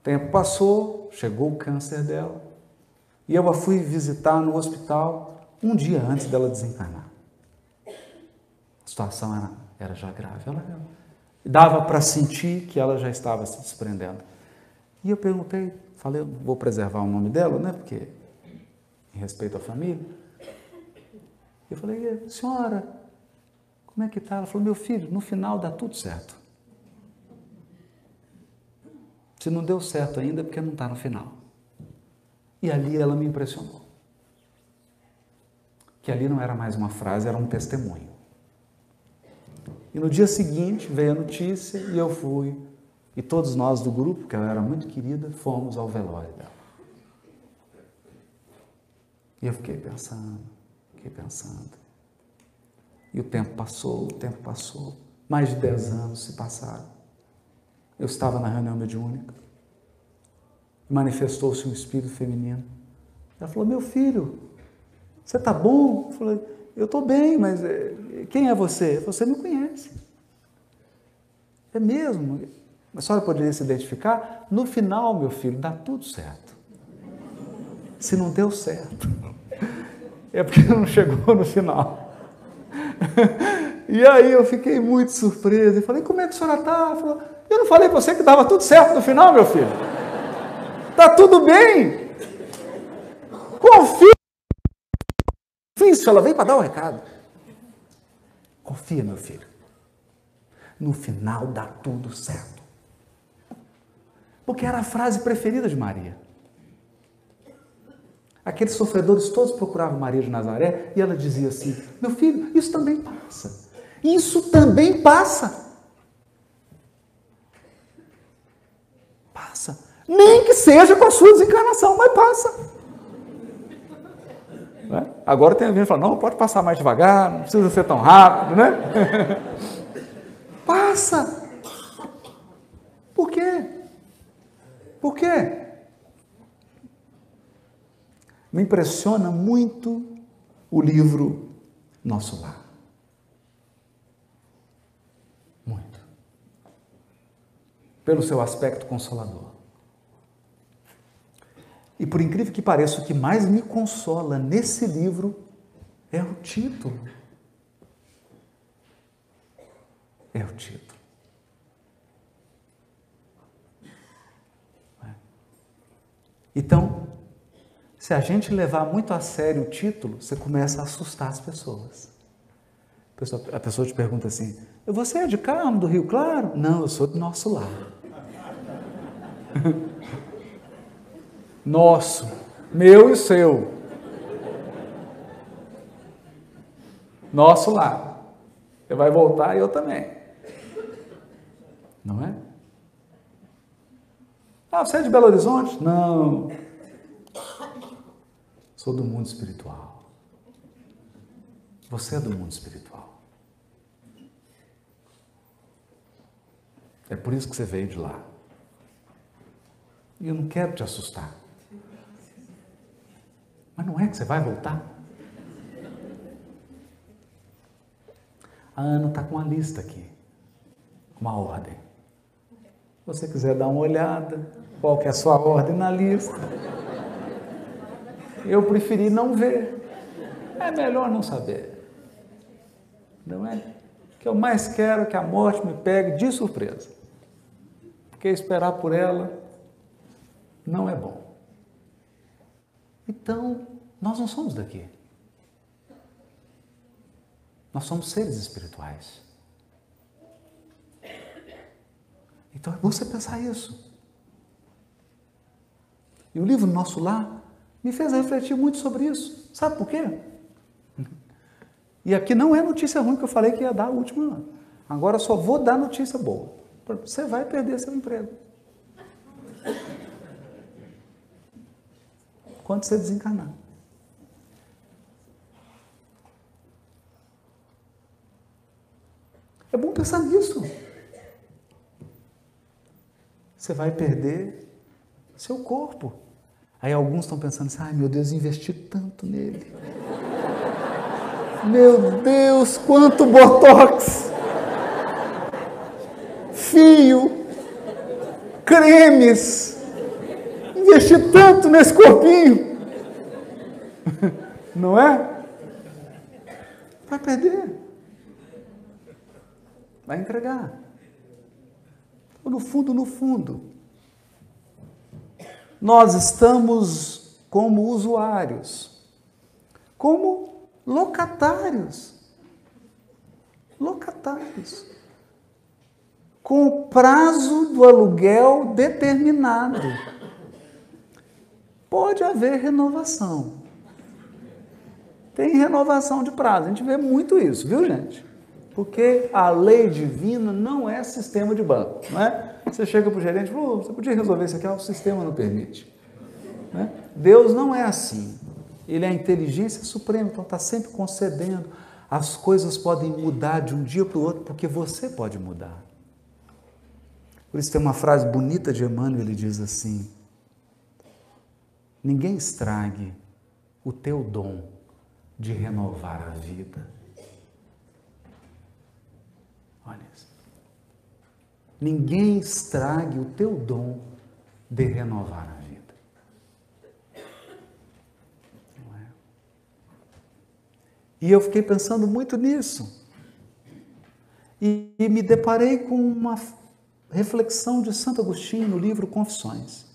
O tempo passou, chegou o câncer dela. E eu a fui visitar no hospital um dia antes dela desencarnar. A situação era, era já grave. Ela, dava para sentir que ela já estava se desprendendo. E eu perguntei, falei, vou preservar o nome dela, né? Porque em respeito à família. Eu falei, senhora, como é que está? Ela falou, meu filho, no final dá tudo certo. Se não deu certo ainda, é porque não está no final. E ali ela me impressionou. Que ali não era mais uma frase, era um testemunho. E no dia seguinte veio a notícia e eu fui. E todos nós do grupo, que ela era muito querida, fomos ao velório dela. E eu fiquei pensando, fiquei pensando. E o tempo passou, o tempo passou. Mais de dez anos se passaram. Eu estava na reunião mediúnica manifestou-se um espírito feminino. Ela falou: Meu filho, você está bom? Eu falei: Eu estou bem, mas eh, quem é você? Você me conhece. É mesmo? A senhora poderia se identificar? No final, meu filho, dá tudo certo. Se não deu certo, é porque não chegou no final. E aí eu fiquei muito surpreso e falei: Como é que a senhora está? Eu não falei para você que dava tudo certo no final, meu filho? Está tudo bem. Confia. Isso, ela veio para dar um recado. Confia, meu filho. No final dá tudo certo. Porque era a frase preferida de Maria. Aqueles sofredores todos procuravam Maria de Nazaré e ela dizia assim: Meu filho, isso também passa. Isso também passa. Passa. Nem que seja com a sua desencarnação, mas passa. Né? Agora tem alguém que fala, não, pode passar mais devagar, não precisa ser tão rápido, né? passa. Por quê? Por quê? Me impressiona muito o livro Nosso Lar. Muito. Pelo seu aspecto consolador. E por incrível que pareça, o que mais me consola nesse livro é o título. É o título. É. Então, se a gente levar muito a sério o título, você começa a assustar as pessoas. pessoa, a pessoa te pergunta assim: Você é de Carmo, do Rio Claro? Não, eu sou do nosso lar. nosso, meu e seu. Nosso lar. Você vai voltar e eu também. Não é? Ah, você é de Belo Horizonte? Não. Sou do mundo espiritual. Você é do mundo espiritual. É por isso que você veio de lá. E eu não quero te assustar. Mas não é que você vai voltar? A Ana está com uma lista aqui, uma ordem. Se você quiser dar uma olhada, qual que é a sua ordem na lista? Eu preferi não ver. É melhor não saber. Não é? O que eu mais quero é que a morte me pegue de surpresa. Porque esperar por ela não é bom. Então, nós não somos daqui. Nós somos seres espirituais. Então é bom você pensar isso. E o livro Nosso Lar me fez refletir muito sobre isso. Sabe por quê? E aqui não é notícia ruim que eu falei que ia dar a última. Agora só vou dar notícia boa. Você vai perder seu emprego. Quando você desencarnar. É bom pensar nisso. Você vai perder seu corpo. Aí alguns estão pensando assim: ai meu Deus, investi tanto nele. Meu Deus, quanto botox! Fio, cremes, investi tanto nesse corpinho. Não é? Vai perder. Vai entregar. No fundo, no fundo, nós estamos como usuários, como locatários. Locatários. Com o prazo do aluguel determinado. Pode haver renovação. Tem renovação de prazo. A gente vê muito isso, viu, gente? Porque a lei divina não é sistema de banco, não é? Você chega para o gerente e fala, você podia resolver isso aqui, o sistema não permite. Né? Deus não é assim. Ele é a inteligência suprema, então está sempre concedendo. As coisas podem mudar de um dia para o outro, porque você pode mudar. Por isso tem uma frase bonita de Emmanuel, ele diz assim: Ninguém estrague o teu dom de renovar a vida. Olha isso. Ninguém estrague o teu dom de renovar a vida. É? E eu fiquei pensando muito nisso. E, e me deparei com uma reflexão de Santo Agostinho no livro Confissões.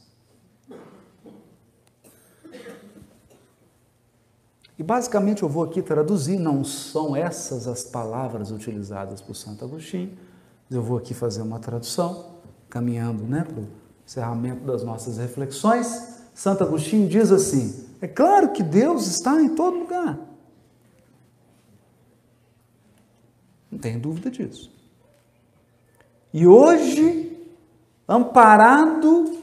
E basicamente eu vou aqui traduzir, não são essas as palavras utilizadas por Santo Agostinho, eu vou aqui fazer uma tradução, caminhando né, para o encerramento das nossas reflexões. Santo Agostinho diz assim: é claro que Deus está em todo lugar. Não tenho dúvida disso. E hoje, amparado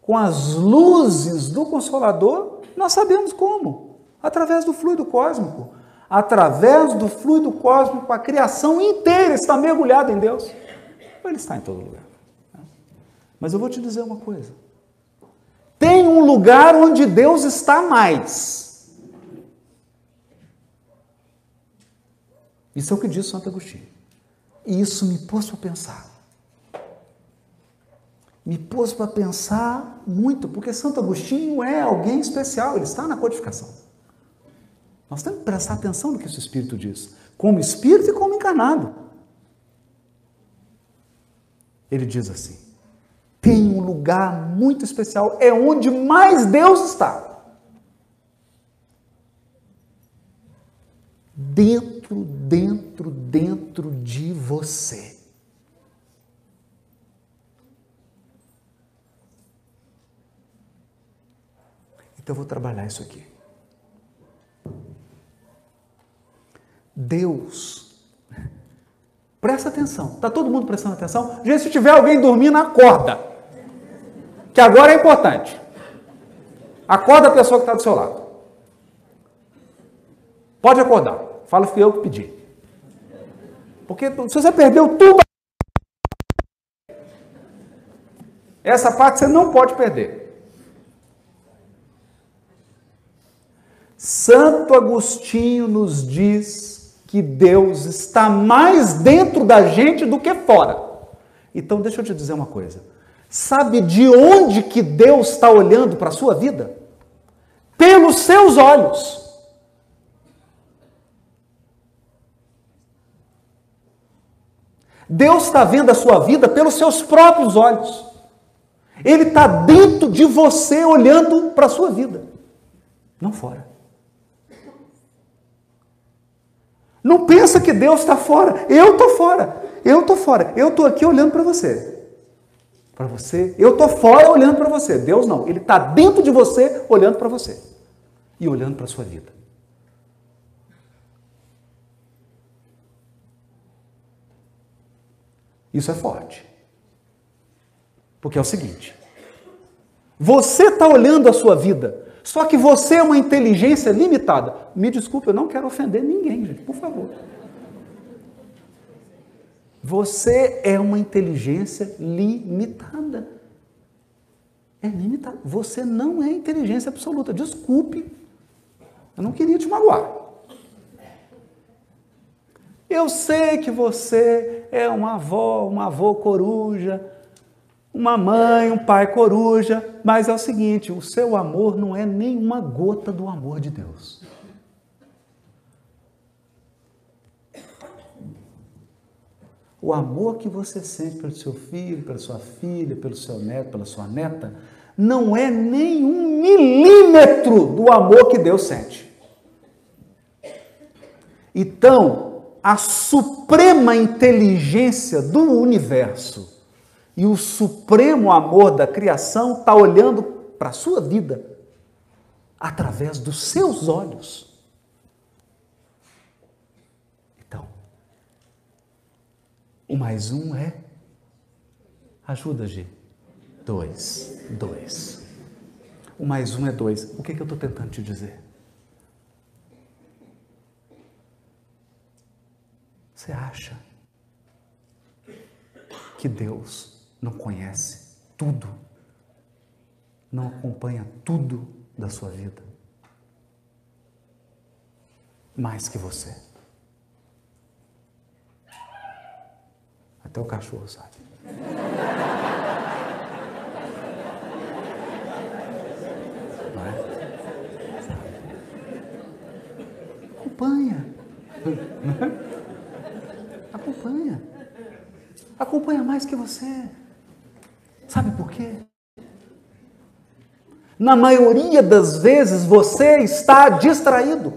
com as luzes do Consolador, nós sabemos como. Através do fluido cósmico. Através do fluido cósmico, a criação inteira está mergulhada em Deus. Ele está em todo lugar. Mas eu vou te dizer uma coisa. Tem um lugar onde Deus está mais. Isso é o que diz Santo Agostinho. E isso me pôs para pensar. Me pôs para pensar muito, porque Santo Agostinho é alguém especial, ele está na codificação. Nós temos que prestar atenção no que esse Espírito diz, como Espírito e como encarnado. Ele diz assim: tem um lugar muito especial, é onde mais Deus está. Dentro, dentro, você. Então eu vou trabalhar isso aqui. Deus, presta atenção, está todo mundo prestando atenção? Gente, se tiver alguém dormindo, acorda, que agora é importante. Acorda a pessoa que está do seu lado. Pode acordar, fala que eu que pedi. Porque se você perdeu tudo, essa parte você não pode perder. Santo Agostinho nos diz que Deus está mais dentro da gente do que fora. Então, deixa eu te dizer uma coisa. Sabe de onde que Deus está olhando para a sua vida? Pelos seus olhos. Deus está vendo a sua vida pelos seus próprios olhos. Ele está dentro de você olhando para a sua vida, não fora. Não pensa que Deus está fora. Eu estou fora. Eu estou fora. Eu estou aqui olhando para você. Para você. Eu estou fora olhando para você. Deus não. Ele está dentro de você olhando para você. E olhando para a sua vida. Isso é forte. Porque é o seguinte: você está olhando a sua vida só que você é uma inteligência limitada. Me desculpe, eu não quero ofender ninguém, gente, por favor. Você é uma inteligência limitada. É limitada. Você não é inteligência absoluta. Desculpe. Eu não queria te magoar. Eu sei que você é uma avó, uma avó coruja, uma mãe, um pai coruja, mas é o seguinte: o seu amor não é nenhuma gota do amor de Deus. O amor que você sente pelo seu filho, pela sua filha, pelo seu neto, pela sua neta, não é nenhum milímetro do amor que Deus sente. Então, a suprema inteligência do universo e o supremo amor da criação está olhando para a sua vida através dos seus olhos. Então, o mais um é. Ajuda, G. Dois. Dois. O mais um é dois. O que, que eu estou tentando te dizer? Você acha que Deus não conhece tudo, não acompanha tudo da sua vida. Mais que você. Até o cachorro sabe. Não é? Acompanha. Acompanha. Acompanha mais que você. Sabe por quê? Na maioria das vezes você está distraído.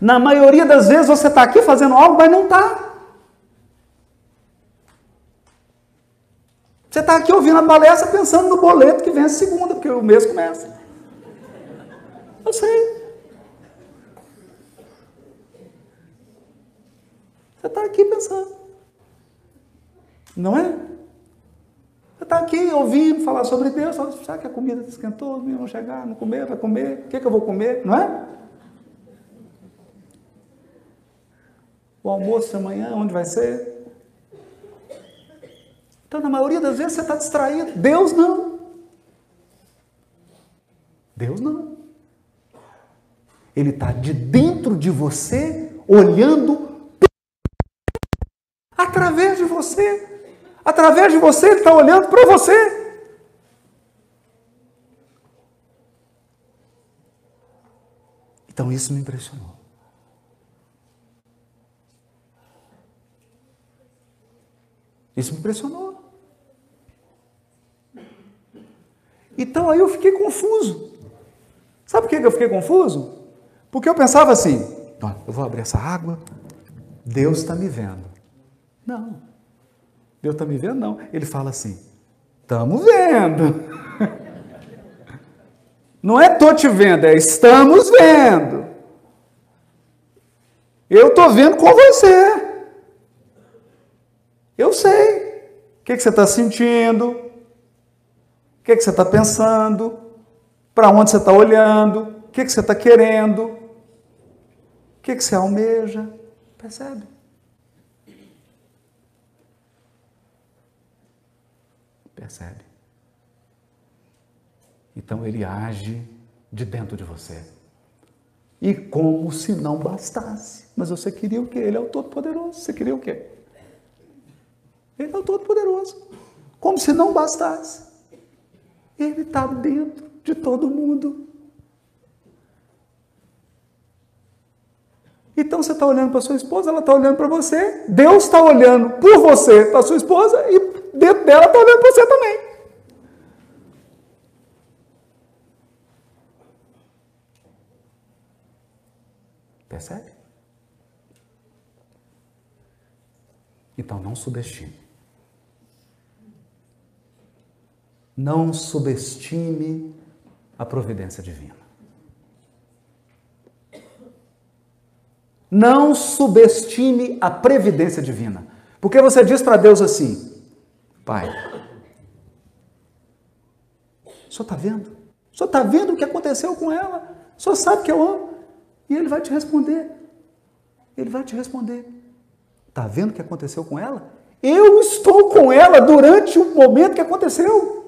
Na maioria das vezes você está aqui fazendo algo, mas não está. Você está aqui ouvindo a palestra pensando no boleto que a segunda, porque o mês começa. Eu sei. Você está aqui pensando. Não é? Você está aqui ouvindo falar sobre Deus, será que a comida esquentou? Vão chegar, não comer, vai comer, o que, é que eu vou comer? Não é? O almoço de amanhã, onde vai ser? Então, na maioria das vezes, você está distraído. Deus não. Deus não. Ele está de dentro de você, olhando através de você. Através de você, Ele está olhando para você. Então isso me impressionou. Isso me impressionou. Então aí eu fiquei confuso. Sabe por que eu fiquei confuso? Porque eu pensava assim: eu vou abrir essa água, Deus está me vendo. Não. Deus está me vendo? Não. Ele fala assim: estamos vendo. Não é estou te vendo, é estamos vendo. Eu estou vendo com você. Eu sei. O que, que você está sentindo? O que, que você está pensando? Para onde você está olhando? O que, que você está querendo? O que, que você almeja? Percebe? Percebe? Então ele age de dentro de você. E como se não bastasse. Mas você queria o quê? Ele é o Todo-Poderoso. Você queria o quê? Ele é o Todo-Poderoso. Como se não bastasse. Ele está dentro de todo mundo. Então você está olhando para sua esposa, ela está olhando para você, Deus está olhando por você, para sua esposa, e dentro dela está olhando para você também. Percebe? Então não subestime. Não subestime a providência divina. Não subestime a previdência divina. Porque você diz para Deus assim: Pai, o senhor está vendo? O senhor está vendo o que aconteceu com ela? O senhor sabe que eu amo? E ele vai te responder. Ele vai te responder. Está vendo o que aconteceu com ela? Eu estou com ela durante o momento que aconteceu.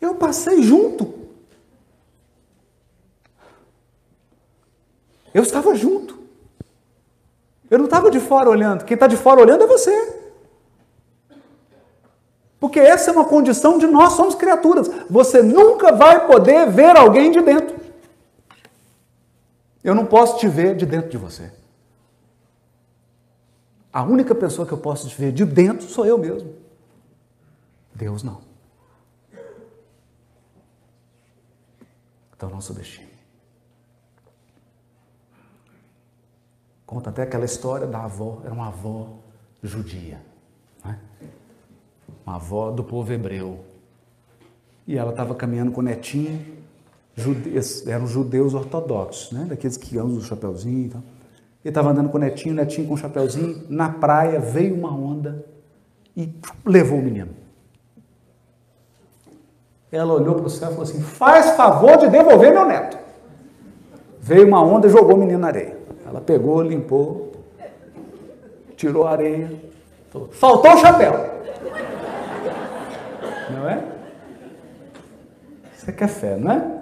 Eu passei junto. Eu estava junto. Eu não estava de fora olhando. Quem está de fora olhando é você. Porque essa é uma condição de nós somos criaturas. Você nunca vai poder ver alguém de dentro. Eu não posso te ver de dentro de você. A única pessoa que eu posso te ver de dentro sou eu mesmo. Deus não. Então não subestime. Conta até aquela história da avó, era uma avó judia, né? uma avó do povo hebreu. E ela estava caminhando com o netinho, judeus, eram judeus ortodoxos, né? daqueles que usam o chapeuzinho e tal. Ele estava andando com o netinho, o netinho com o chapeuzinho, na praia veio uma onda e levou o menino. Ela olhou para o céu e falou assim: Faz favor de devolver meu neto. Veio uma onda e jogou o menino na areia. Ela pegou, limpou, tirou a areia. Faltou o chapéu. Não é? Isso é que é fé, não é?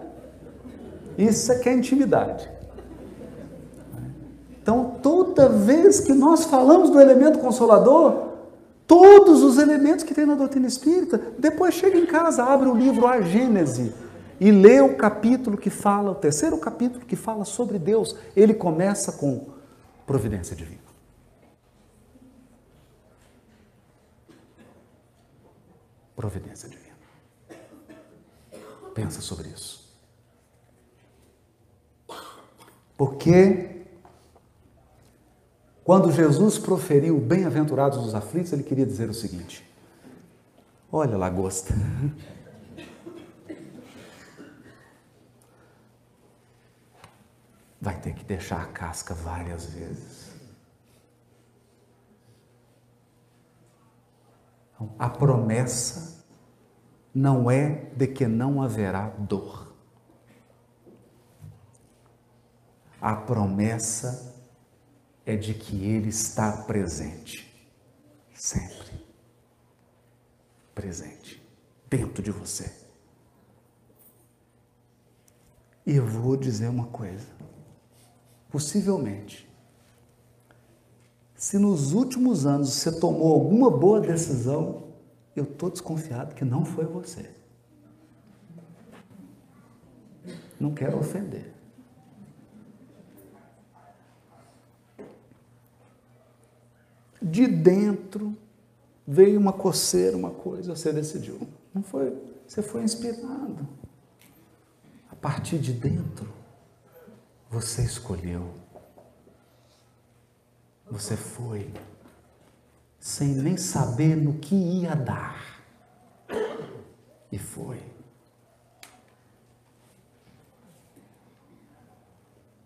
Isso é que é intimidade. Então, toda vez que nós falamos do elemento consolador, Todos os elementos que tem na doutrina espírita. Depois chega em casa, abre o livro A Gênese e lê o capítulo que fala, o terceiro capítulo que fala sobre Deus. Ele começa com providência divina. Providência divina. Pensa sobre isso. Porque quando Jesus proferiu bem-aventurados os aflitos, ele queria dizer o seguinte: Olha, lagosta. Vai ter que deixar a casca várias vezes. Então, a promessa não é de que não haverá dor. A promessa é de que Ele está presente, sempre. Presente, dentro de você. E eu vou dizer uma coisa. Possivelmente, se nos últimos anos você tomou alguma boa decisão, eu estou desconfiado que não foi você. Não quero ofender. De dentro veio uma coceira, uma coisa, você decidiu. Não foi, Você foi inspirado. A partir de dentro, você escolheu. Você foi sem nem saber no que ia dar. E foi.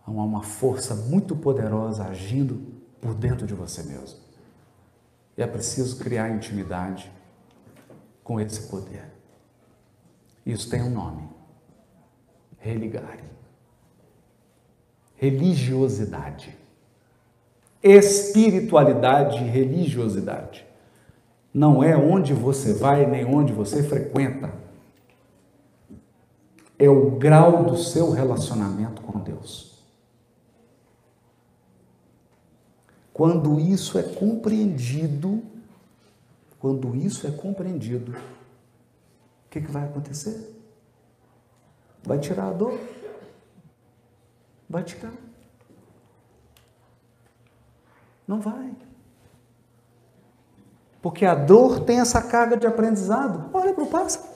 Há uma força muito poderosa agindo por dentro de você mesmo. É preciso criar intimidade com esse poder. Isso tem um nome: religare. Religiosidade. Espiritualidade e religiosidade. Não é onde você vai nem onde você frequenta. É o grau do seu relacionamento com Deus. Quando isso é compreendido, quando isso é compreendido, o que, que vai acontecer? Vai tirar a dor? Vai tirar. Não vai. Porque a dor tem essa carga de aprendizado. Olha para o pássaro.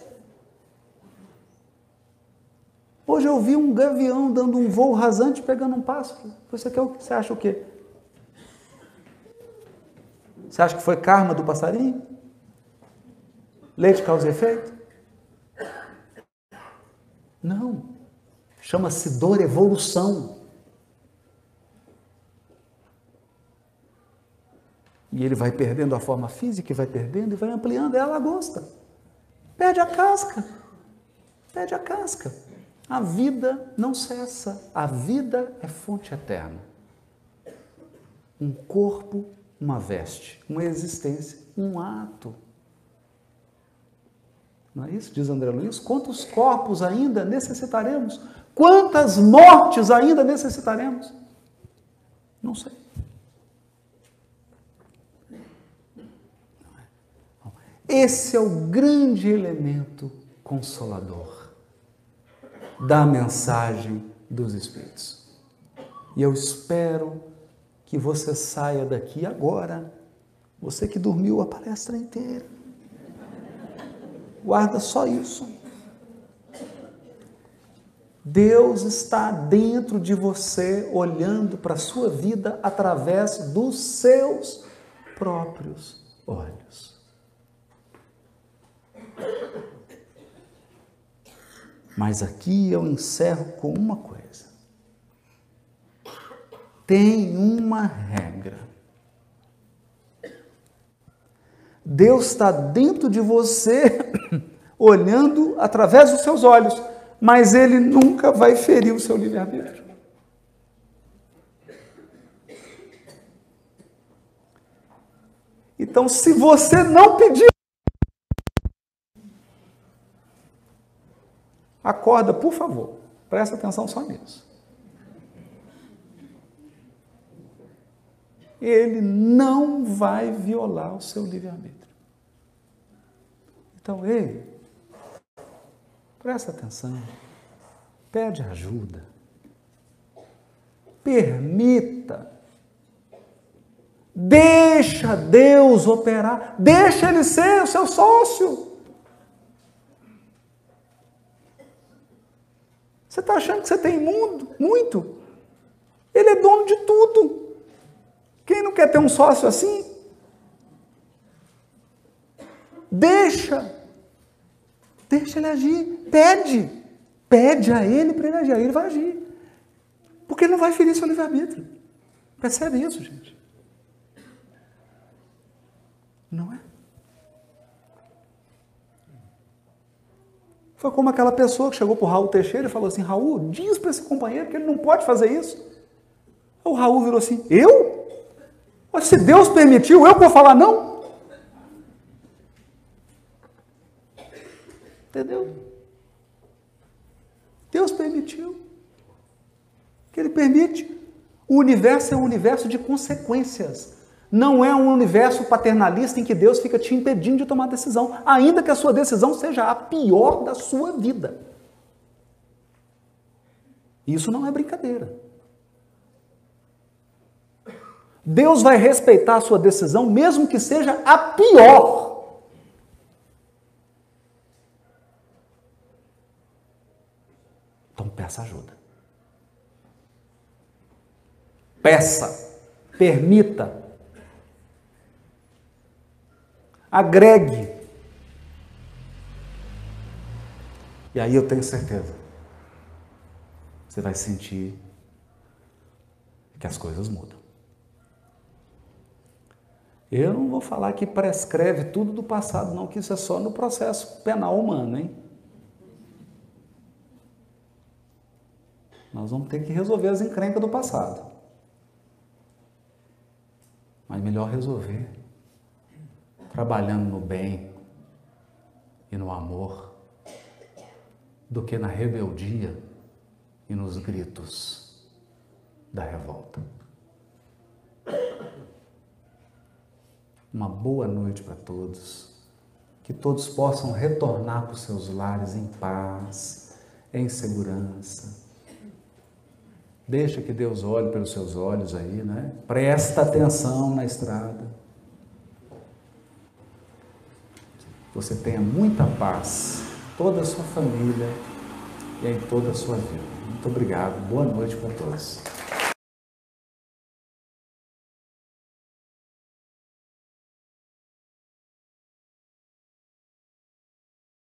Hoje eu vi um gavião dando um voo rasante pegando um pássaro. Você, quer, você acha o quê? Você acha que foi karma do passarinho? Leite causa efeito? Não. Chama-se dor evolução. E ele vai perdendo a forma física, e vai perdendo e vai ampliando, e ela gosta. Perde a casca. Perde a casca. A vida não cessa. A vida é fonte eterna. Um corpo uma veste, uma existência, um ato. Não é isso? Diz André Luiz. Quantos corpos ainda necessitaremos? Quantas mortes ainda necessitaremos? Não sei. Esse é o grande elemento consolador da mensagem dos Espíritos. E eu espero que você saia daqui agora. Você que dormiu a palestra inteira. Guarda só isso. Deus está dentro de você, olhando para a sua vida através dos seus próprios olhos. Mas aqui eu encerro com uma coisa tem uma regra. Deus está dentro de você, olhando através dos seus olhos, mas Ele nunca vai ferir o seu livre-arbítrio. Então, se você não pedir, acorda, por favor, presta atenção só nisso. Ele não vai violar o seu livre-arbítrio. Então, ei, presta atenção, pede ajuda, permita, deixa Deus operar, deixa Ele ser o seu sócio. Você está achando que você tem mundo, muito? Ele é dono de tudo. Quem não quer ter um sócio assim? Deixa. Deixa ele agir. Pede. Pede a ele para ele agir. Aí ele vai agir. Porque ele não vai ferir seu livre-arbítrio. Percebe isso, gente? Não é? Foi como aquela pessoa que chegou para o Raul Teixeira e falou assim: Raul, diz para esse companheiro que ele não pode fazer isso. O Raul virou assim: Eu? Mas se Deus permitiu, eu vou falar não? Entendeu? Deus permitiu. Que Ele permite. O universo é um universo de consequências. Não é um universo paternalista em que Deus fica te impedindo de tomar decisão, ainda que a sua decisão seja a pior da sua vida. Isso não é brincadeira. Deus vai respeitar a sua decisão, mesmo que seja a pior. Então peça ajuda. Peça, permita, agregue. E aí eu tenho certeza, você vai sentir que as coisas mudam. Eu não vou falar que prescreve tudo do passado, não, que isso é só no processo penal humano, hein? Nós vamos ter que resolver as encrencas do passado. Mas melhor resolver trabalhando no bem e no amor do que na rebeldia e nos gritos da revolta. Uma boa noite para todos. Que todos possam retornar para os seus lares em paz, em segurança Deixa que Deus olhe pelos seus olhos aí, né? Presta atenção na estrada. Você tenha muita paz, toda a sua família e em toda a sua vida. Muito obrigado. Boa noite para todos.